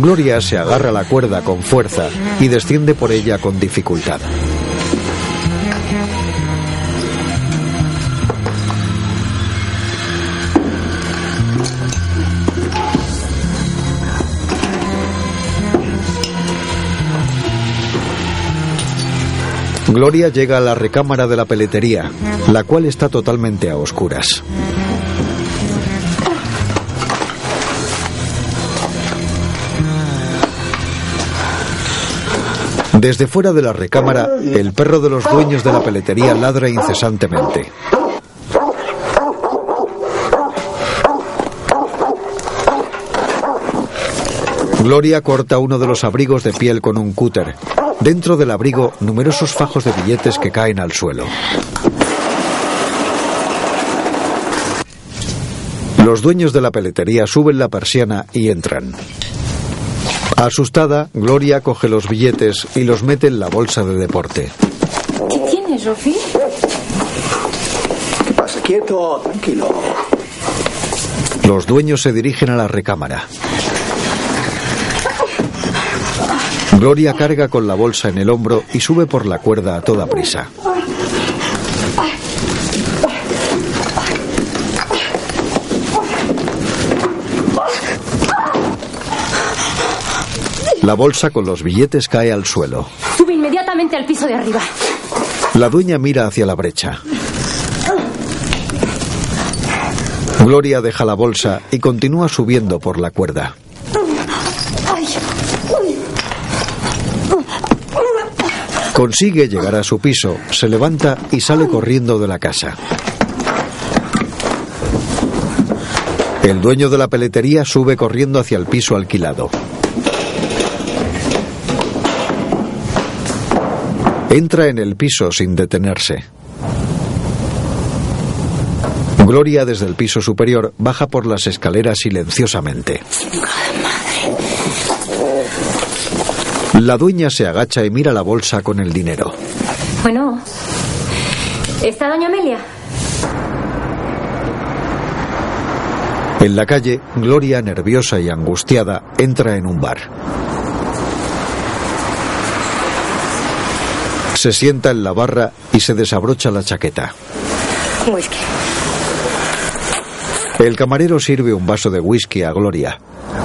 Gloria se agarra la cuerda con fuerza y desciende por ella con dificultad. Gloria llega a la recámara de la peletería, la cual está totalmente a oscuras. Desde fuera de la recámara, el perro de los dueños de la peletería ladra incesantemente. Gloria corta uno de los abrigos de piel con un cúter. Dentro del abrigo, numerosos fajos de billetes que caen al suelo. Los dueños de la peletería suben la persiana y entran. Asustada, Gloria coge los billetes y los mete en la bolsa de deporte. ¿Qué tienes, Sofi? ¿Qué pasa? Quieto, tranquilo. Los dueños se dirigen a la recámara. Gloria carga con la bolsa en el hombro y sube por la cuerda a toda prisa. La bolsa con los billetes cae al suelo. Sube inmediatamente al piso de arriba. La dueña mira hacia la brecha. Gloria deja la bolsa y continúa subiendo por la cuerda. Consigue llegar a su piso, se levanta y sale corriendo de la casa. El dueño de la peletería sube corriendo hacia el piso alquilado. Entra en el piso sin detenerse. Gloria desde el piso superior baja por las escaleras silenciosamente. La dueña se agacha y mira la bolsa con el dinero. Bueno, ¿está doña Amelia? En la calle, Gloria, nerviosa y angustiada, entra en un bar. Se sienta en la barra y se desabrocha la chaqueta. Whisky. El camarero sirve un vaso de whisky a Gloria.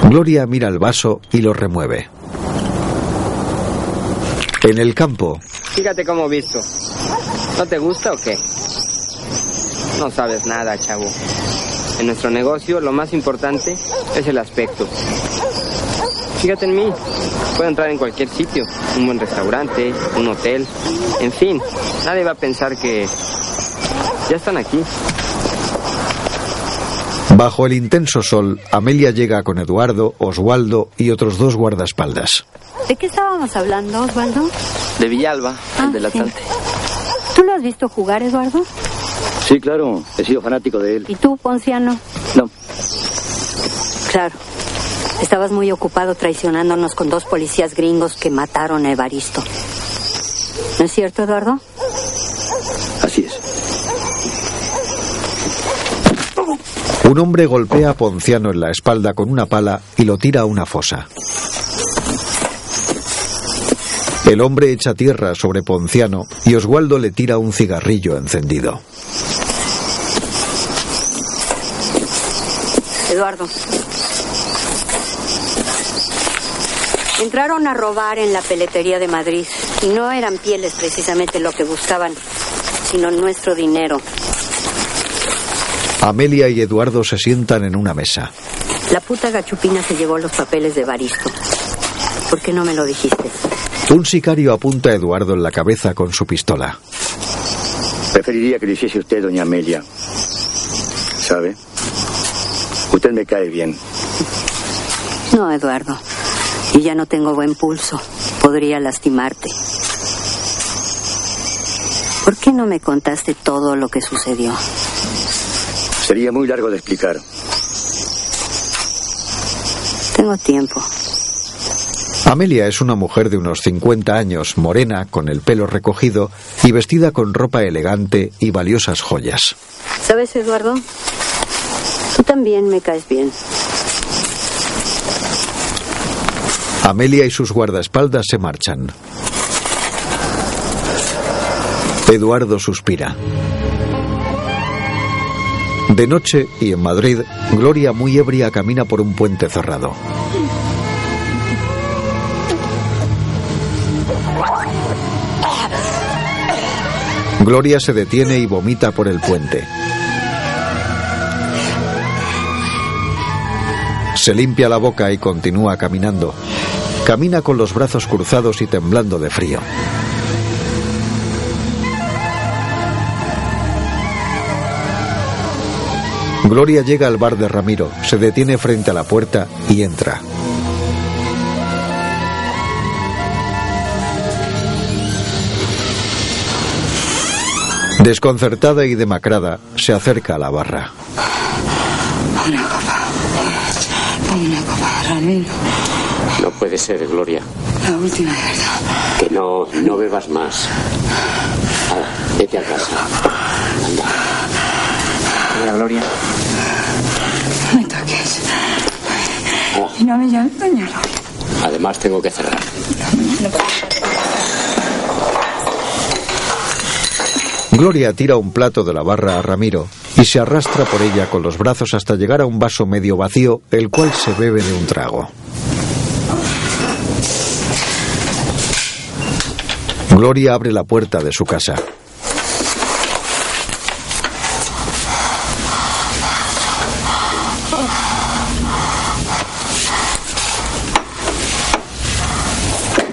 Gloria mira el vaso y lo remueve. En el campo, Fíjate cómo visto. ¿No te gusta o qué? No sabes nada, chavo. En nuestro negocio lo más importante es el aspecto. Fíjate en mí. Puedo entrar en cualquier sitio. Un buen restaurante, un hotel. En fin, nadie va a pensar que ya están aquí. bajo el intenso sol, Amelia llega con Eduardo, Oswaldo y otros dos guardaespaldas. ¿De qué estábamos hablando, Osvaldo? De Villalba, Ah, el delatante. ¿Tú lo has visto jugar, Eduardo? Sí, claro, he sido fanático de él. ¿Y tú, Ponciano? No. Claro. Estabas muy ocupado traicionándonos con dos policías gringos que mataron a Evaristo. ¿No es cierto, Eduardo? Así es. Un hombre golpea a Ponciano en la espalda con una pala y lo tira a una fosa. El hombre echa tierra sobre Ponciano y Oswaldo le tira un cigarrillo encendido. Eduardo. Entraron a robar en la peletería de Madrid y no eran pieles precisamente lo que buscaban, sino nuestro dinero. Amelia y Eduardo se sientan en una mesa. La puta gachupina se llevó los papeles de Baristo. ¿Por qué no me lo dijiste? Un sicario apunta a Eduardo en la cabeza con su pistola. Preferiría que lo hiciese usted, doña Amelia. ¿Sabe? Usted me cae bien. No, Eduardo. Y ya no tengo buen pulso. Podría lastimarte. ¿Por qué no me contaste todo lo que sucedió? Sería muy largo de explicar. Tengo tiempo. Amelia es una mujer de unos 50 años, morena, con el pelo recogido y vestida con ropa elegante y valiosas joyas. ¿Sabes, Eduardo? Tú también me caes bien. Amelia y sus guardaespaldas se marchan. Eduardo suspira. De noche y en Madrid, Gloria muy ebria camina por un puente cerrado. Gloria se detiene y vomita por el puente. Se limpia la boca y continúa caminando. Camina con los brazos cruzados y temblando de frío. Gloria llega al bar de Ramiro, se detiene frente a la puerta y entra. Desconcertada y demacrada, se acerca a la barra. Ramiro. No puede ser, Gloria. La última de verdad. Que no, no bebas más. Hala, vete a casa. Anda. Mira, Gloria. No me toques. Y no me llames doña Gloria. Además, tengo que cerrar. Gloria tira un plato de la barra a Ramiro y se arrastra por ella con los brazos hasta llegar a un vaso medio vacío, el cual se bebe de un trago. Gloria abre la puerta de su casa.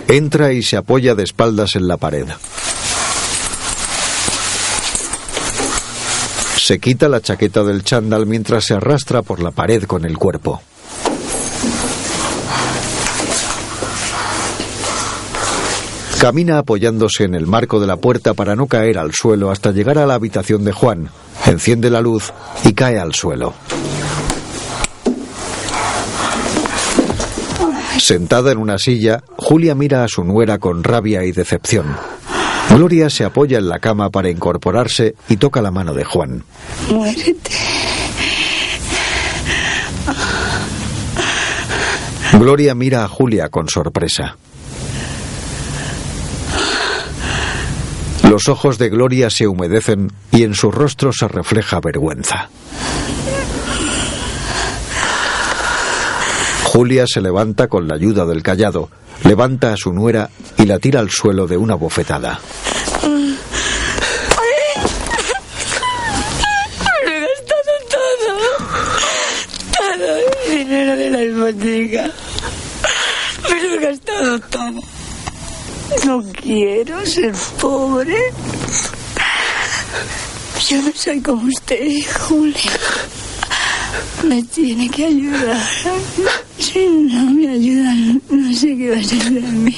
Entra y se apoya de espaldas en la pared. Se quita la chaqueta del chándal mientras se arrastra por la pared con el cuerpo. Camina apoyándose en el marco de la puerta para no caer al suelo hasta llegar a la habitación de Juan. Enciende la luz y cae al suelo. Sentada en una silla, Julia mira a su nuera con rabia y decepción. Gloria se apoya en la cama para incorporarse y toca la mano de Juan. Muérete. Gloria mira a Julia con sorpresa. Los ojos de Gloria se humedecen y en su rostro se refleja vergüenza. Julia se levanta con la ayuda del callado, levanta a su nuera y la tira al suelo de una bofetada. Me he gastado todo. Todo el dinero de la hipoteca. Me lo he gastado todo. No quiero ser pobre. Yo no soy como usted, Julia. Me tiene que ayudar. Si no me ayudan, no sé qué va a ser de mí.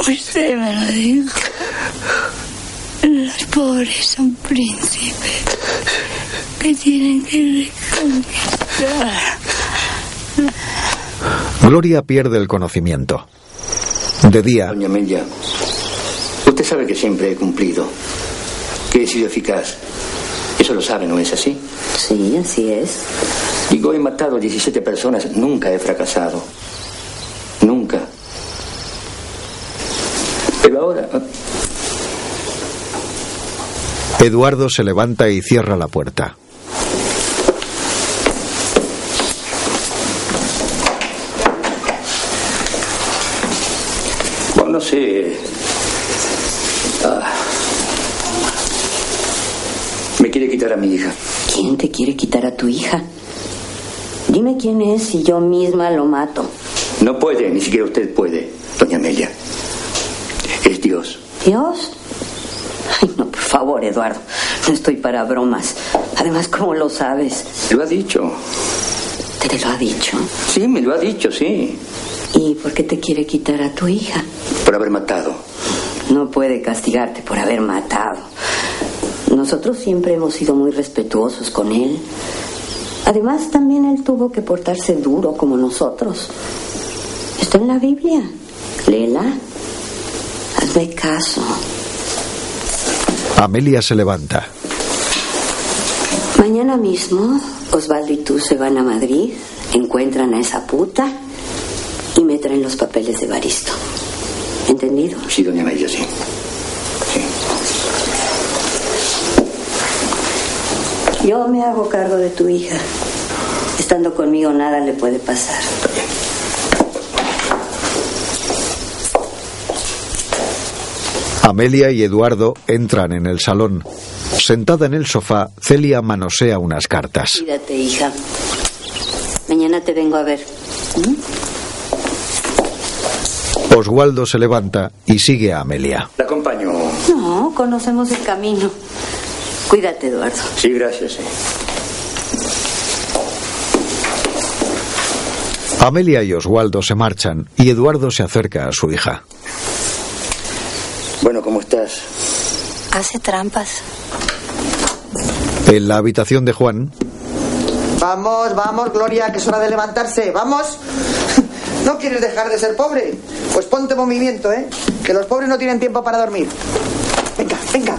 Usted me lo dijo. Los pobres son príncipes que tienen que reconquistar. Gloria pierde el conocimiento. De día, Doña Amelia, usted sabe que siempre he cumplido, que he sido eficaz. Eso lo sabe, ¿no es así? Sí, así es. Digo, he matado a 17 personas, nunca he fracasado. Nunca. Pero ahora, Eduardo se levanta y cierra la puerta. bueno, no sé. Ah. Me quiere quitar a mi hija. ¿Quién te quiere quitar a tu hija? Dime quién es y yo misma lo mato. No puede, ni siquiera usted puede, doña Amelia. Es Dios. ¿Dios? Ay, no, por favor, Eduardo. No estoy para bromas. Además, ¿cómo lo sabes? Lo ha dicho. ¿Te lo ha dicho? Sí, me lo ha dicho, sí. ¿Y por qué te quiere quitar a tu hija? Por haber matado. No puede castigarte por haber matado. Nosotros siempre hemos sido muy respetuosos con él. Además, también él tuvo que portarse duro como nosotros. Está en la Biblia. Léela. Hazme caso. Amelia se levanta. Mañana mismo, Osvaldo y tú se van a Madrid, encuentran a esa puta y me traen los papeles de Baristo. ¿Entendido? Sí, doña Amelia, sí. Yo me hago cargo de tu hija. Estando conmigo nada le puede pasar. Amelia y Eduardo entran en el salón. Sentada en el sofá, Celia manosea unas cartas. Cuídate, hija. Mañana te vengo a ver. ¿Mm? Oswaldo se levanta y sigue a Amelia. La acompaño. No, conocemos el camino. Cuídate, Eduardo. Sí, gracias. sí. Amelia y Oswaldo se marchan y Eduardo se acerca a su hija. Bueno, ¿cómo estás? Hace trampas. En la habitación de Juan, Vamos, vamos, Gloria, que es hora de levantarse. Vamos. ¿No quieres dejar de ser pobre? Pues ponte en movimiento, ¿eh? Que los pobres no tienen tiempo para dormir. Venga, venga.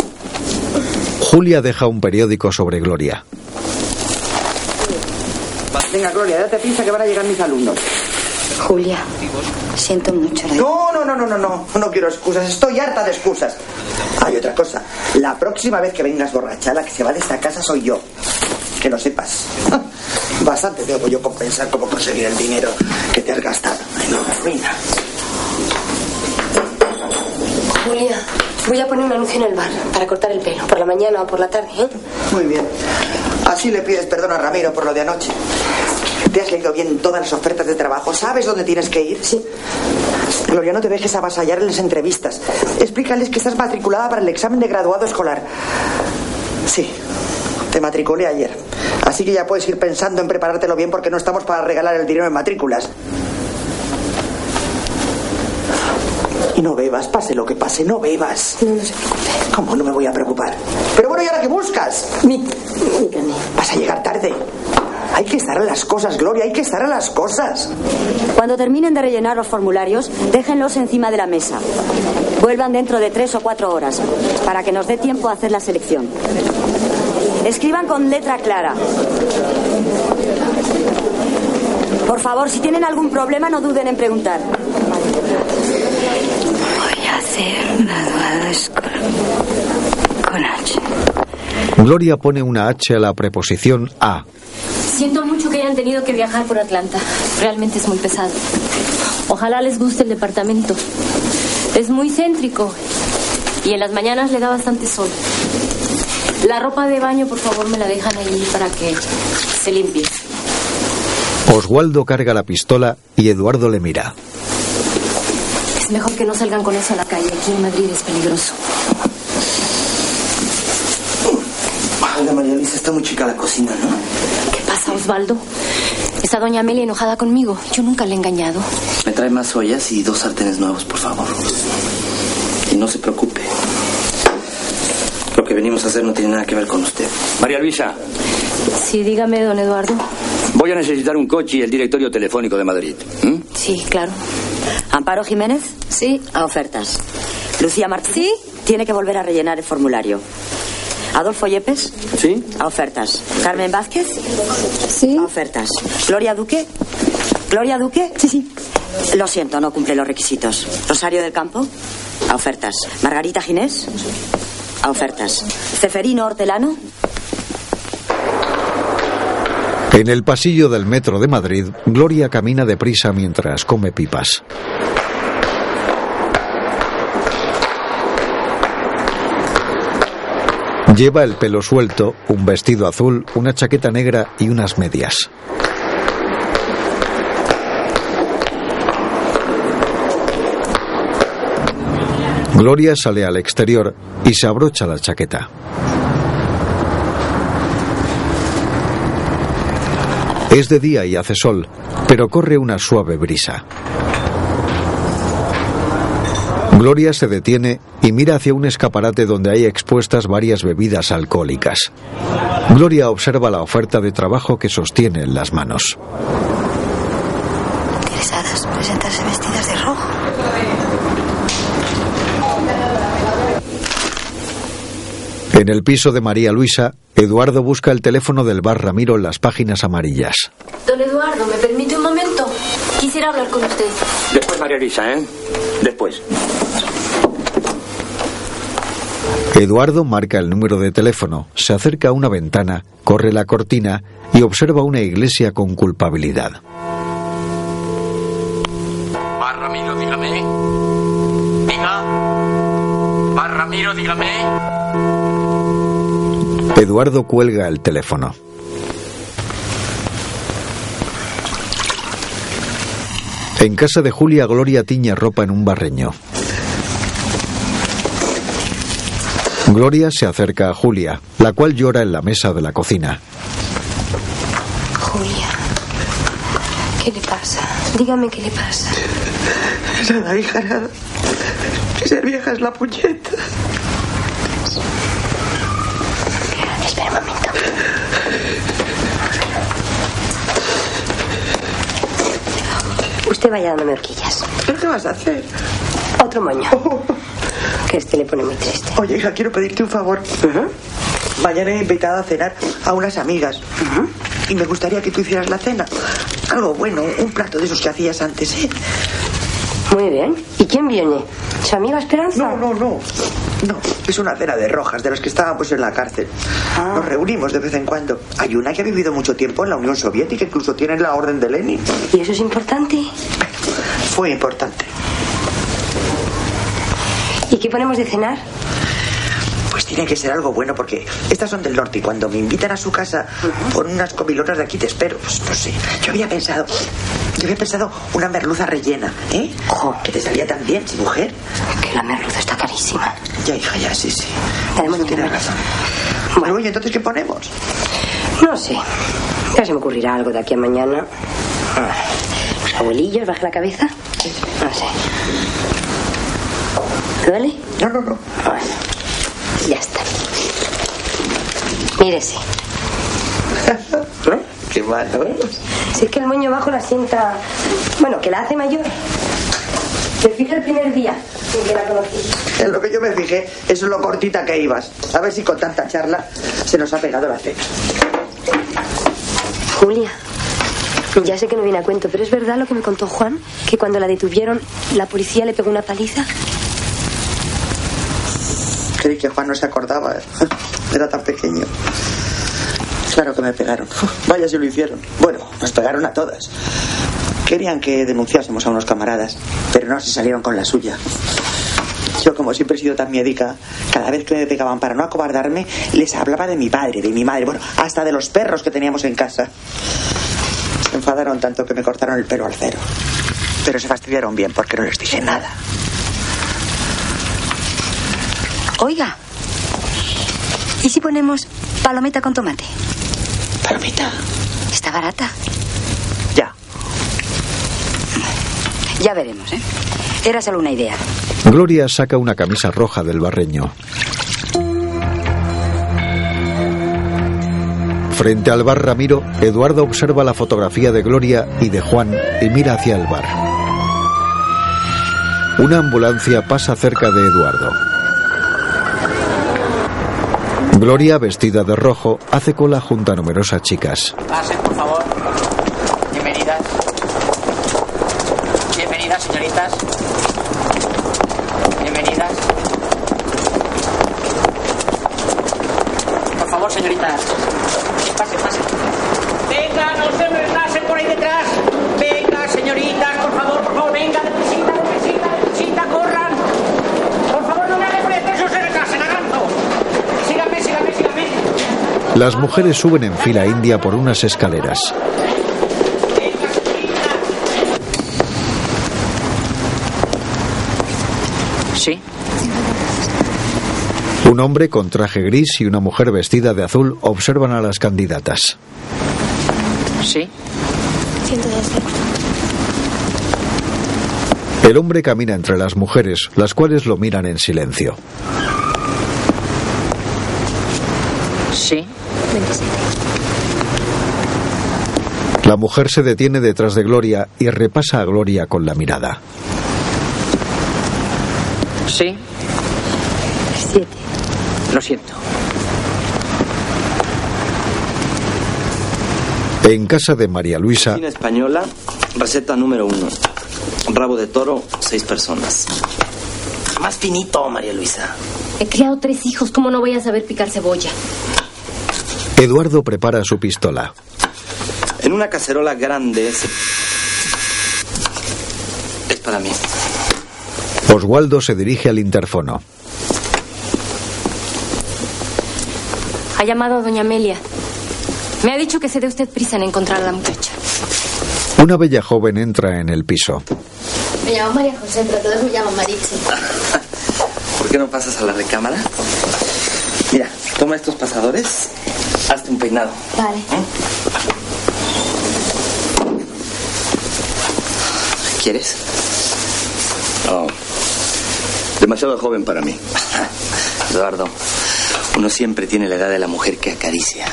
Julia deja un periódico sobre Gloria. Venga, Gloria, date prisa que van a llegar mis alumnos. Julia, siento mucho. la- No, no, no, no, no, no. No quiero excusas. Estoy harta de excusas. Hay otra cosa. La próxima vez que vengas borracha, la que se va de esta casa soy yo. Que lo sepas. Bastante debo yo compensar cómo conseguir el dinero que te has gastado. Ay, no, ruina. Julia, voy a poner un anuncio en el bar para cortar el pelo, por la mañana o por la tarde, ¿eh? Muy bien. Así le pides perdón a Ramiro por lo de anoche. ¿Te has leído bien todas las ofertas de trabajo? ¿Sabes dónde tienes que ir? Sí. Gloria, no te dejes avasallar en las entrevistas. Explícales que estás matriculada para el examen de graduado escolar. Sí, te matriculé ayer. Así que ya puedes ir pensando en preparártelo bien porque no estamos para regalar el dinero en matrículas. Y no bebas, pase lo que pase, no bebas. No, no se preocupe. ¿Cómo no me voy a preocupar? Pero bueno, ¿y ahora qué buscas? Vas a llegar tarde. Hay que estar a las cosas, Gloria, hay que estar a las cosas. Cuando terminen de rellenar los formularios, déjenlos encima de la mesa. Vuelvan dentro de tres o cuatro horas para que nos dé tiempo a hacer la selección. Escriban con letra clara. Por favor, si tienen algún problema, no duden en preguntar. Voy a hacer graduados con, con H. Gloria pone una H a la preposición a. Siento mucho que hayan tenido que viajar por Atlanta. Realmente es muy pesado. Ojalá les guste el departamento. Es muy céntrico y en las mañanas le da bastante sol. La ropa de baño, por favor, me la dejan ahí para que se limpie. Oswaldo carga la pistola y Eduardo le mira. Es mejor que no salgan con eso a la calle. Aquí en Madrid es peligroso. Oiga, María Luisa, está muy chica la cocina, ¿no? ¿Qué pasa, Osvaldo? Está doña Amelia enojada conmigo. Yo nunca le he engañado. Me trae más ollas y dos sartenes nuevos, por favor. Y no se preocupe. Lo que venimos a hacer no tiene nada que ver con usted. María Luisa, Sí, dígame, don Eduardo. voy a necesitar un coche y el directorio telefónico de Madrid. Sí, claro. Amparo Jiménez. Sí. A ofertas. Lucía Martín. Sí. Tiene que volver a rellenar el formulario. Adolfo Yepes. Sí. A ofertas. Carmen Vázquez. Sí. A ofertas. Gloria Duque. Gloria Duque. Sí, sí. Lo siento, no cumple los requisitos. Rosario del Campo. A ofertas. Margarita Ginés. A ofertas. Ceferino Hortelano. En el pasillo del metro de Madrid, Gloria camina deprisa mientras come pipas. Lleva el pelo suelto, un vestido azul, una chaqueta negra y unas medias. Gloria sale al exterior y se abrocha la chaqueta. Es de día y hace sol, pero corre una suave brisa. Gloria se detiene y mira hacia un escaparate donde hay expuestas varias bebidas alcohólicas. Gloria observa la oferta de trabajo que sostiene en las manos. Interesadas presentarse vestidas de rojo. En el piso de María Luisa, Eduardo busca el teléfono del bar Ramiro en las páginas amarillas. Don Eduardo, ¿me permite un momento? Quisiera hablar con usted. Después, María Luisa, ¿eh? Después. Eduardo marca el número de teléfono, se acerca a una ventana, corre la cortina y observa una iglesia con culpabilidad. Bar Ramiro, dígame. Diga. Bar Ramiro, dígame. Eduardo cuelga el teléfono. En casa de Julia, Gloria tiñe ropa en un barreño. Gloria se acerca a Julia, la cual llora en la mesa de la cocina. Julia, ¿qué le pasa? Dígame qué le pasa. Nada, hija, nada. Ser vieja es la puñeta. Espera un momento. Usted vaya dándome horquillas. ¿Pero qué vas a hacer? Otro moño. Que este le pone muy triste. Oye, hija, quiero pedirte un favor. Mañana he invitado a cenar a unas amigas. Y me gustaría que tú hicieras la cena. Algo bueno, un plato de esos que hacías antes, ¿eh? Muy bien. ¿Y quién viene? ¿Su amiga Esperanza? No, no, no. No, es una cena de rojas, de las que estábamos en la cárcel. Nos reunimos de vez en cuando. Hay una que ha vivido mucho tiempo en la Unión Soviética, incluso tiene la orden de Lenin. ¿Y eso es importante? Fue importante. ¿Y qué ponemos de cenar? Tiene que ser algo bueno porque estas son del norte y cuando me invitan a su casa por unas comilonas de aquí te espero. Pues no sé. Yo había pensado, yo había pensado una merluza rellena, ¿eh? Que te salía tan bien, sí, mujer. Que la merluza está carísima. Ya, hija, ya, sí, sí. Tenemos Eso tienes razón. Bueno, ¿y entonces qué ponemos? No sé. Ya se me ocurrirá algo de aquí a mañana. Ah, Los abuelillos, baja la cabeza. No sé. ¿Duele? No, no, no. Bueno, ya está. Mírese. Qué malo. Si es que el moño bajo la sienta. Bueno, que la hace mayor. Me fijé el primer día en que la conocí. En lo que yo me fijé, es lo cortita que ibas. A ver si con tanta charla se nos ha pegado la cena. Julia, ya sé que no viene a cuento, pero es verdad lo que me contó Juan, que cuando la detuvieron, la policía le pegó una paliza. Creí que Juan no se acordaba. Era tan pequeño. Claro que me pegaron. Vaya si lo hicieron. Bueno, nos pegaron a todas. Querían que denunciásemos a unos camaradas, pero no se salieron con la suya. Yo, como siempre he sido tan miedica, cada vez que me pegaban para no acobardarme, les hablaba de mi padre, de mi madre, bueno, hasta de los perros que teníamos en casa. Se enfadaron tanto que me cortaron el pelo al cero. Pero se fastidiaron bien porque no les dije nada. Oiga, ¿y si ponemos palometa con tomate? ¿Palomita? Está barata. Ya. Ya veremos, ¿eh? Era solo una idea. Gloria saca una camisa roja del barreño. Frente al bar Ramiro, Eduardo observa la fotografía de Gloria y de Juan y mira hacia el bar. Una ambulancia pasa cerca de Eduardo. Gloria, vestida de rojo, hace cola junto a numerosas chicas. Por favor. Bienvenidas. Bienvenidas, señoritas. Bienvenidas. Por favor, señoritas. Pasen, pasen. Venga, no se retrasen por ahí detrás. Venga, señoritas, por favor, por favor, venga, depresita, depresita, depresita, corran. Por favor, no me hagan por eso se retrasen, aganzo. Síganme, síganme, síganme. Las mujeres suben en fila india por unas escaleras. Sí. Un hombre con traje gris y una mujer vestida de azul observan a las candidatas. Sí. 112. El hombre camina entre las mujeres, las cuales lo miran en silencio. Sí. 27. La mujer se detiene detrás de Gloria y repasa a Gloria con la mirada. Sí. Siete. Lo siento. En casa de María Luisa, Cocina española, receta número uno. Rabo de toro, seis personas. Más finito, María Luisa. He criado tres hijos, ¿cómo no voy a saber picar cebolla? Eduardo prepara su pistola. En una cacerola grande se- es para mí. Oswaldo se dirige al interfono. Ha llamado a doña Amelia. Me ha dicho que se dé usted prisa en encontrar a la muchacha. Una bella joven entra en el piso. Me llamo María José, pero todos me llaman Mariche. ¿Por qué no pasas a la recámara? Mira, toma estos pasadores, hazte un peinado. Vale. ¿Quieres? No. Demasiado joven para mí. Eduardo, uno siempre tiene la edad de la mujer que acaricia.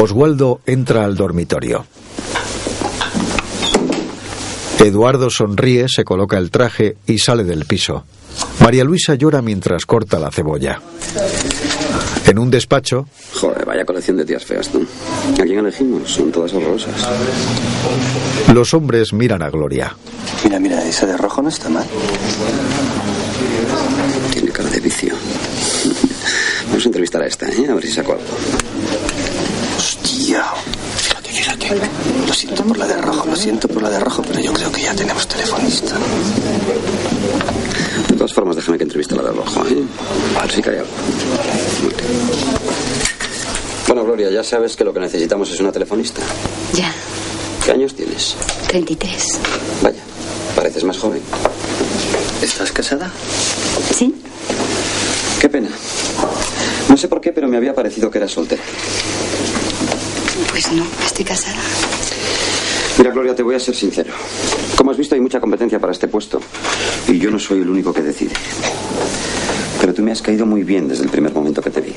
Oswaldo entra al dormitorio. Eduardo sonríe, se coloca el traje y sale del piso. María Luisa llora mientras corta la cebolla. En un despacho, Joder, vaya colección de tías feas, tú. ¿A quién elegimos? Son todas horrorosas. los hombres miran a Gloria. Mira, mira, esa de rojo no está mal. Tiene cara de vicio. Vamos a entrevistar a esta, ¿eh? A ver si saco algo. Hostia. Lo siento por la de rojo, lo siento por la de rojo, pero yo creo que ya tenemos telefonista. De todas formas, déjame que entreviste a la de rojo, ¿eh? A ver si cae algo. Bueno, Gloria, ya sabes que lo que necesitamos es una telefonista. Ya, ¿Qué años tienes? 33. Vaya, pareces más joven. ¿Estás casada? ¿Sí? Qué pena. No sé por qué, pero me había parecido que eras soltera. Pues no, estoy casada. Mira, Gloria, te voy a ser sincero. Como has visto, hay mucha competencia para este puesto. Y yo no soy el único que decide. Pero tú me has caído muy bien desde el primer momento que te vi.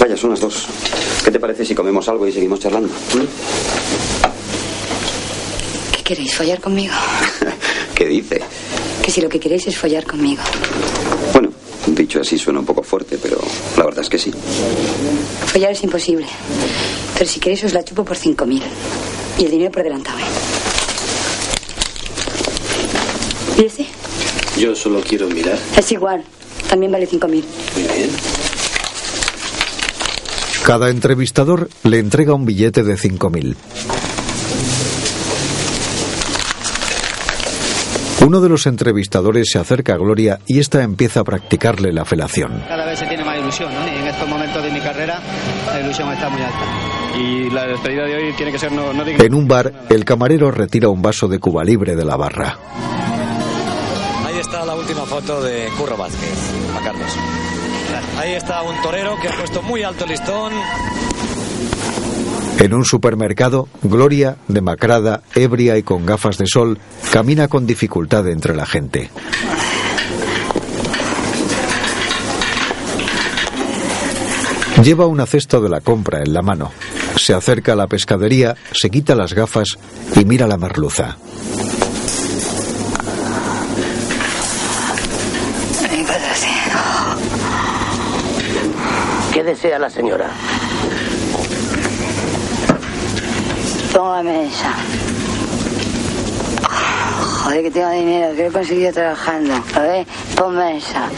Vaya, son las dos. ¿Qué te parece si comemos algo y seguimos charlando? ¿Qué queréis? ¿Follar conmigo? ¿Qué dice? Que si lo que queréis es follar conmigo. Dicho así suena un poco fuerte, pero la verdad es que sí. Follar es imposible. Pero si queréis os la chupo por cinco mil. Y el dinero por adelantado, ¿eh? ¿Y ese? Yo solo quiero mirar. Es igual. También vale cinco mil. Muy bien. Cada entrevistador le entrega un billete de 5.000. Uno de los entrevistadores se acerca a Gloria y ésta empieza a practicarle la felación. Cada vez se tiene más ilusión, ¿no? Y en estos momentos de mi carrera la ilusión está muy alta. Y la despedida de hoy tiene que ser no, no diga- En un bar, el camarero retira un vaso de Cuba libre de la barra. Ahí está la última foto de Curro Vázquez, a Carlos. Ahí está un torero que ha puesto muy alto el listón. En un supermercado, Gloria, demacrada, ebria y con gafas de sol, camina con dificultad entre la gente. Lleva una cesta de la compra en la mano. Se acerca a la pescadería, se quita las gafas y mira la merluza. ¿Qué desea la señora? Póngame esa. Joder, que tengo dinero, que he conseguido trabajando. A ver, ponme esa.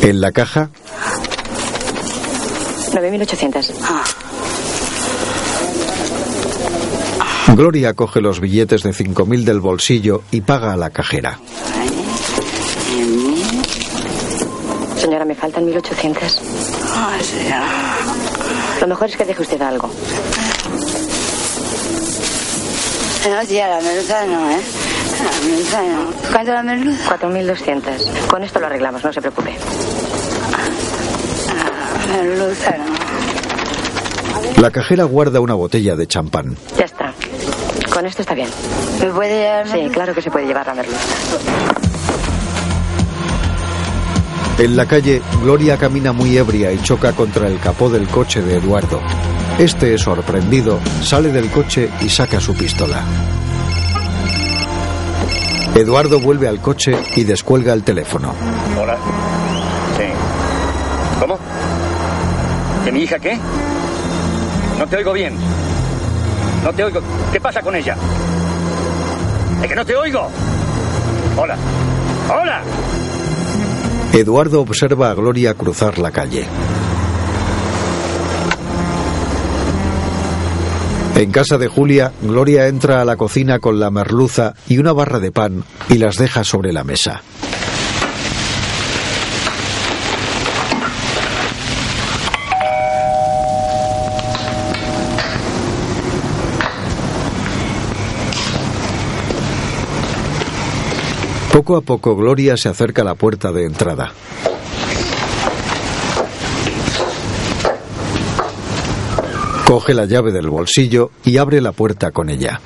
En la caja, 9.800. Gloria coge los billetes de 5.000 del bolsillo y paga a la cajera. Señora, me faltan 1.800. Lo mejor es que deje usted algo. No, tía, la merluza no, ¿eh? La merluza no. ¿Cuánto la merluza? 4.200. Con esto lo arreglamos, no se preocupe. La merluza no. La cajera guarda una botella de champán. Ya está. Con esto está bien. ¿Me puede llevar Sí, claro que se puede llevar la merluza. En la calle, Gloria camina muy ebria y choca contra el capó del coche de Eduardo. Este, sorprendido, sale del coche y saca su pistola. Eduardo vuelve al coche y descuelga el teléfono. Hola. Sí. ¿Cómo? ¿Que mi hija qué? No te oigo bien. No te oigo. ¿Qué pasa con ella? ¿Es que no te oigo? Hola. Hola. Eduardo observa a Gloria cruzar la calle. En casa de Julia, Gloria entra a la cocina con la merluza y una barra de pan y las deja sobre la mesa. Poco a poco Gloria se acerca a la puerta de entrada. Coge la llave del bolsillo y abre la puerta con ella.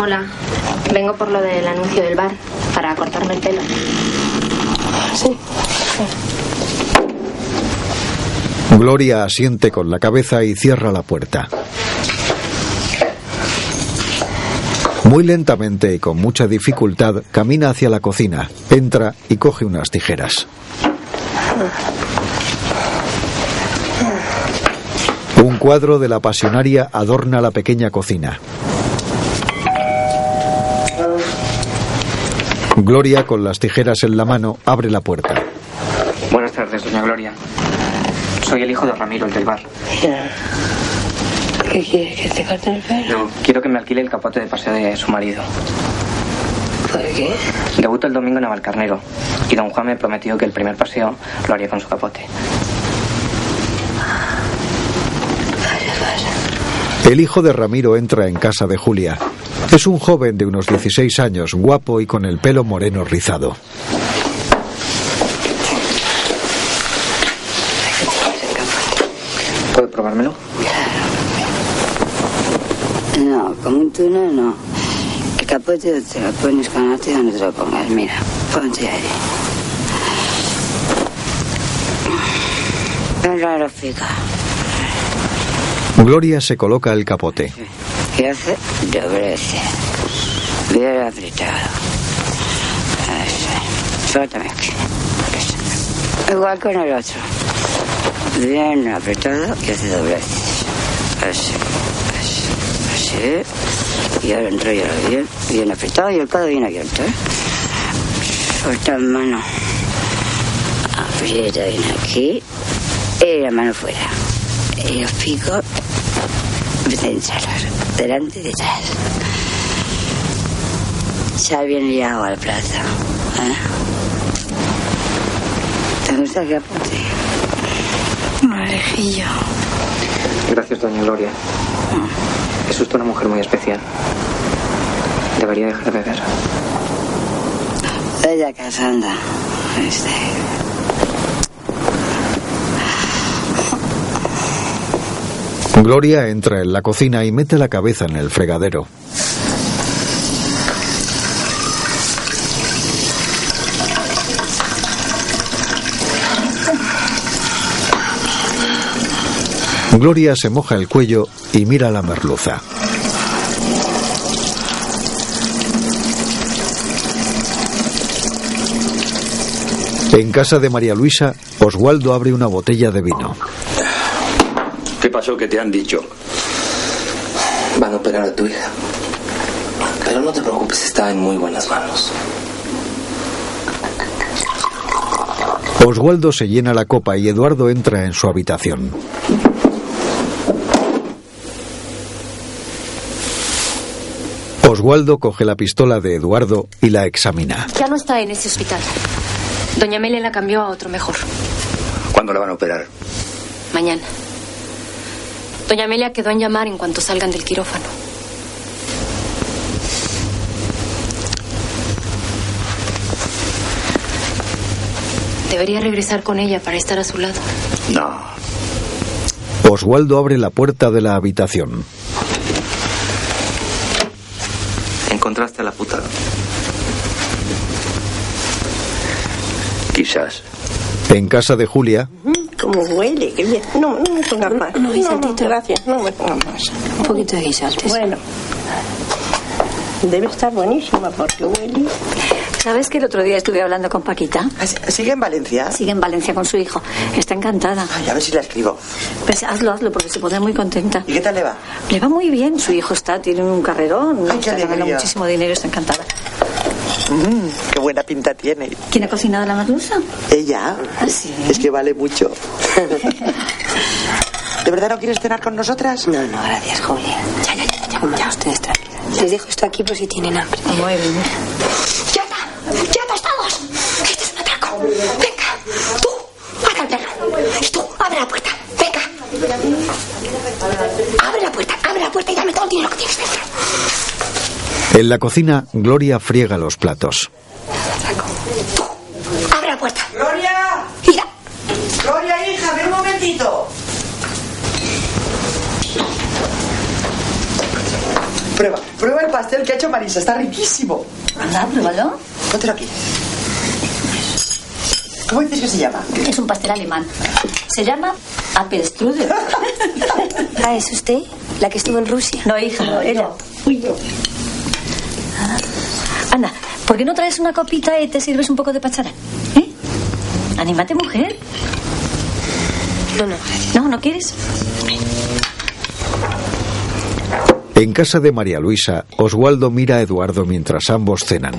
Hola, vengo por lo del anuncio del bar, para cortarme el pelo. Sí. Gloria asiente con la cabeza y cierra la puerta. Muy lentamente y con mucha dificultad camina hacia la cocina, entra y coge unas tijeras. Un cuadro de la pasionaria adorna la pequeña cocina. Gloria, con las tijeras en la mano, abre la puerta. Buenas tardes, doña Gloria. Soy el hijo de Ramiro, el del bar. ¿Qué quieres? ¿Que te corten el pelo? No, quiero que me alquile el capote de paseo de su marido. ¿Por qué? Debuto el domingo en Navalcarnero y don Juan me prometió que el primer paseo lo haría con su capote. El hijo de Ramiro entra en casa de Julia. Es un joven de unos 16 años, guapo y con el pelo moreno rizado. ¿Puedo probármelo? No, como un túnel no. El capote te lo pones con arte donde te lo pongas. Mira, ponte ahí. Ven raro pica. Gloria se coloca el capote. Y hace doblece. Bien apretado. Eso. Suéltame aquí. Igual con el otro. Bien apretado y hace doblez. Así. Así. Así. Y ahora enrollalo bien. Bien apretado y el codo bien abierto. ¿eh? Suelta mano. Aprieta bien aquí. Y la mano fuera. Y los picos. Centralos. Delante y detrás. Sal bien liado al plato. ¿eh? ¿Te gusta el capote? Gracias, doña Gloria. Es usted una mujer muy especial. Debería dejar de beber. Bella Casandra. Este. Gloria entra en la cocina y mete la cabeza en el fregadero. Gloria se moja el cuello y mira la merluza. En casa de María Luisa, Oswaldo abre una botella de vino. ¿Qué pasó que te han dicho? Van a operar a tu hija. Pero no te preocupes, está en muy buenas manos. Oswaldo se llena la copa y Eduardo entra en su habitación. Oswaldo coge la pistola de Eduardo y la examina. Ya no está en ese hospital. Doña Amelia la cambió a otro mejor. ¿Cuándo la van a operar? Mañana. Doña Amelia quedó en llamar en cuanto salgan del quirófano. Debería regresar con ella para estar a su lado. No. Oswaldo abre la puerta de la habitación. Encontraste a la puta. Quizás. En casa de Julia, Como huele, qué bien. No, no me pongas más. No, guisantito. gracias, no me pongas más. Un poquito de guisantes. Bueno. Debe estar buenísima porque huele. ¿Sabes que el otro día estuve hablando con Paquita? ¿Sigue en Valencia? Sigue en Valencia con su hijo. Está encantada. Ay, a ver si la escribo. Pues hazlo, hazlo, porque se pone muy contenta. ¿Y qué tal le va? Le va muy bien. Su hijo está, tiene un carrerón. Ay, está ganando muchísimo dinero, está encantada. Mm, qué buena pinta tiene. ¿Quién ha cocinado la merluza? ¿Ella? Ah, sí. Es que vale mucho. ¿De verdad no quieres cenar con nosotras? No, no, gracias, Julia. Ya, ya, ya, ya, ya ustedes tranquilas. Les dejo esto aquí por si tienen hambre. Muy bien. ¡Quieta! ¡Quietos todos! Este es un atraco. Venga, tú, ata el perro. Y tú, abre la puerta. Venga. Abre la puerta, abre la puerta y dame todo el dinero que tienes dentro. en la cocina, Gloria friega los platos. Abre la puerta. ¡Gloria! Mira. ¡Gloria, hija, ven un momentito! Prueba, prueba el pastel que ha hecho Marisa, está riquísimo. Anda, pruébalo. Póntelo aquí. ¿Cómo dices que se llama? Es un pastel alemán. Se llama Apelstrudel. Ah, ¿es usted? La que estuvo en Rusia. No, hija, ella. Anda, ¿por qué no traes una copita y te sirves un poco de pachara? ¿Eh? Anímate, mujer. No, no. No, ¿no quieres? En casa de María Luisa, Oswaldo mira a Eduardo mientras ambos cenan.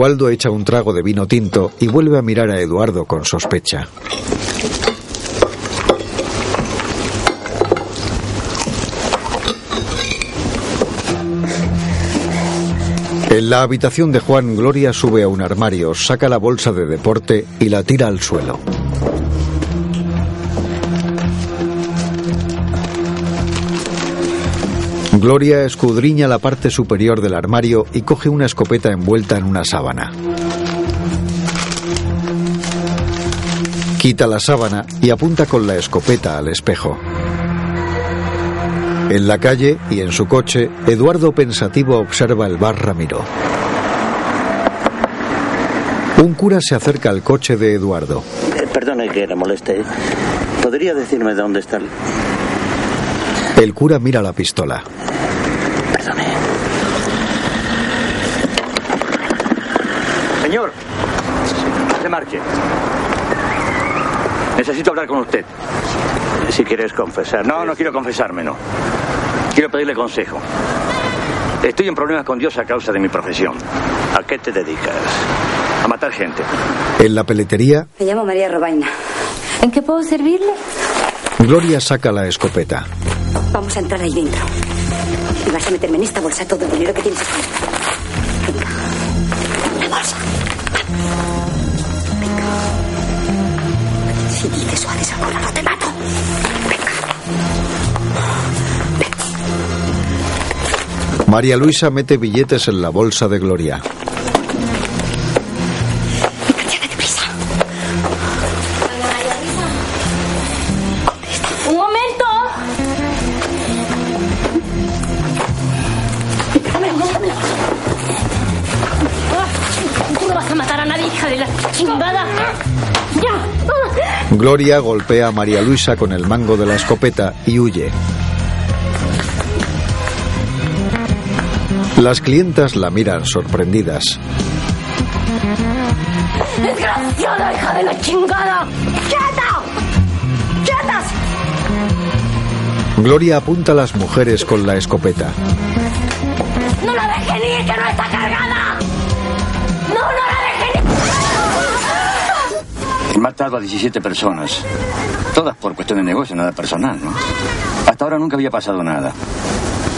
Oswaldo echa un trago de vino tinto y vuelve a mirar a Eduardo con sospecha. En la habitación de Juan, Gloria sube a un armario, saca la bolsa de deporte y la tira al suelo. Gloria escudriña la parte superior del armario y coge una escopeta envuelta en una sábana. Quita la sábana y apunta con la escopeta al espejo. En la calle y en su coche, Eduardo pensativo observa el bar Ramiro. Un cura se acerca al coche de Eduardo. Eh, perdone que le moleste. ¿Podría decirme dónde está el... El cura mira la pistola. Perdone. Señor, se marche. Necesito hablar con usted. Si quieres confesar. No, no quiero confesarme, no. Quiero pedirle consejo. Estoy en problemas con Dios a causa de mi profesión. ¿A qué te dedicas? A matar gente. En la peletería, Me llamo María Robaina. ¿En qué puedo servirle? Gloria saca la escopeta. Vamos a entrar ahí dentro. Y vas a meterme en esta bolsa todo el dinero que tienes aquí. Venga. La bolsa. Venga. Si dices o haces alguna, no te mato. María Luisa mete billetes en la bolsa de Gloria. Gloria golpea a María Luisa con el mango de la escopeta y huye. Las clientas la miran sorprendidas. ¡Desgraciada, hija de la chingada! ¡Quieta! ¡Quietas! Gloria apunta a las mujeres con la escopeta. ¡No la dejen ir, que no está cargada! Matado a 17 personas. Todas por cuestión de negocio, nada personal, ¿no? Hasta ahora nunca había pasado nada.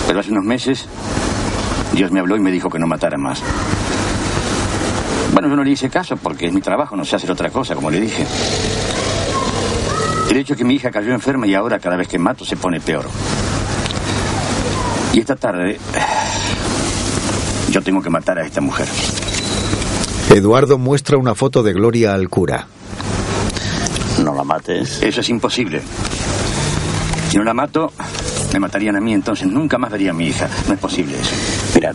Pero hace unos meses, Dios me habló y me dijo que no matara más. Bueno, yo no le hice caso porque es mi trabajo, no sé hacer otra cosa, como le dije. El hecho es que mi hija cayó enferma y ahora cada vez que mato se pone peor. Y esta tarde yo tengo que matar a esta mujer. Eduardo muestra una foto de Gloria al cura. No la mates. Eso es imposible. Si no la mato, me matarían a mí, entonces nunca más vería a mi hija. No es posible eso. Mira,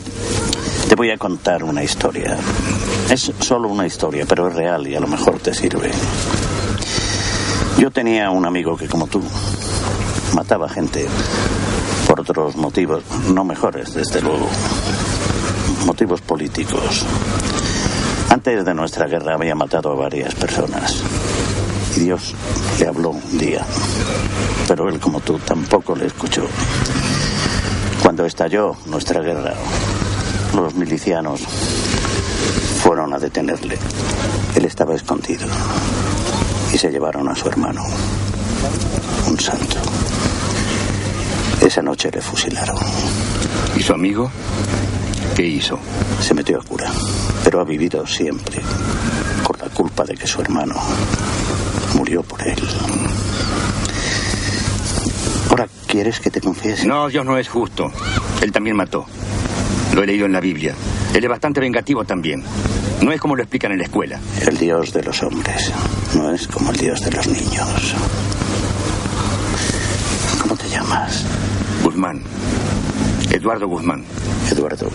te voy a contar una historia. Es solo una historia, pero es real y a lo mejor te sirve. Yo tenía un amigo que, como tú, mataba gente por otros motivos, no mejores, desde luego. Motivos políticos. Antes de nuestra guerra había matado a varias personas. Y Dios le habló un día. Pero él, como tú, tampoco le escuchó. Cuando estalló nuestra guerra, los milicianos fueron a detenerle. Él estaba escondido. Y se llevaron a su hermano. Un santo. Esa noche le fusilaron. ¿Y su amigo? ¿Qué hizo? Se metió a cura. Pero ha vivido siempre por la culpa de que su hermano murió por él. Ahora, ¿quieres que te confiese? No, Dios no es justo. Él también mató. Lo he leído en la Biblia. Él es bastante vengativo también. No es como lo explican en la escuela. El Dios de los hombres no es como el Dios de los niños. ¿Cómo te llamas? Guzmán. Eduardo Guzmán. Eduardo,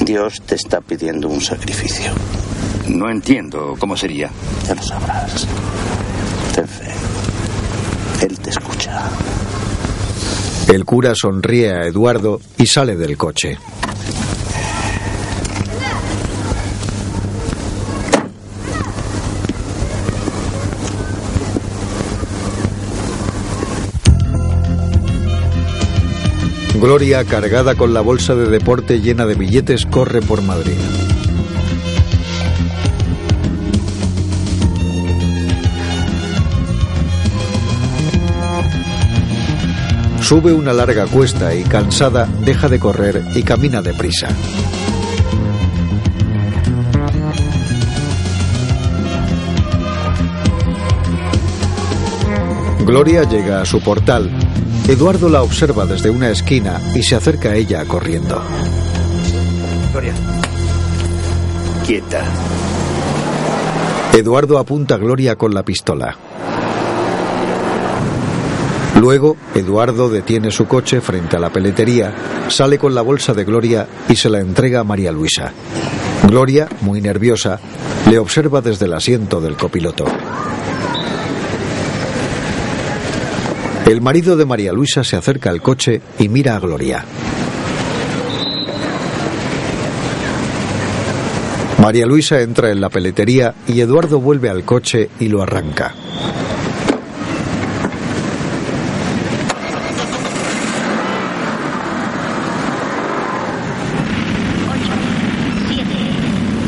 Dios te está pidiendo un sacrificio. No entiendo cómo sería. Ya lo sabrás. Ten fe. Él te escucha. El cura sonríe a Eduardo y sale del coche. Gloria, cargada con la bolsa de deporte llena de billetes, corre por Madrid. Sube una larga cuesta y cansada deja de correr y camina deprisa. Gloria llega a su portal. Eduardo la observa desde una esquina y se acerca a ella corriendo. Gloria. Quieta. Eduardo apunta a Gloria con la pistola. Luego, Eduardo detiene su coche frente a la peletería, sale con la bolsa de Gloria y se la entrega a María Luisa. Gloria, muy nerviosa, le observa desde el asiento del copiloto. El marido de María Luisa se acerca al coche y mira a Gloria. María Luisa entra en la peletería y Eduardo vuelve al coche y lo arranca.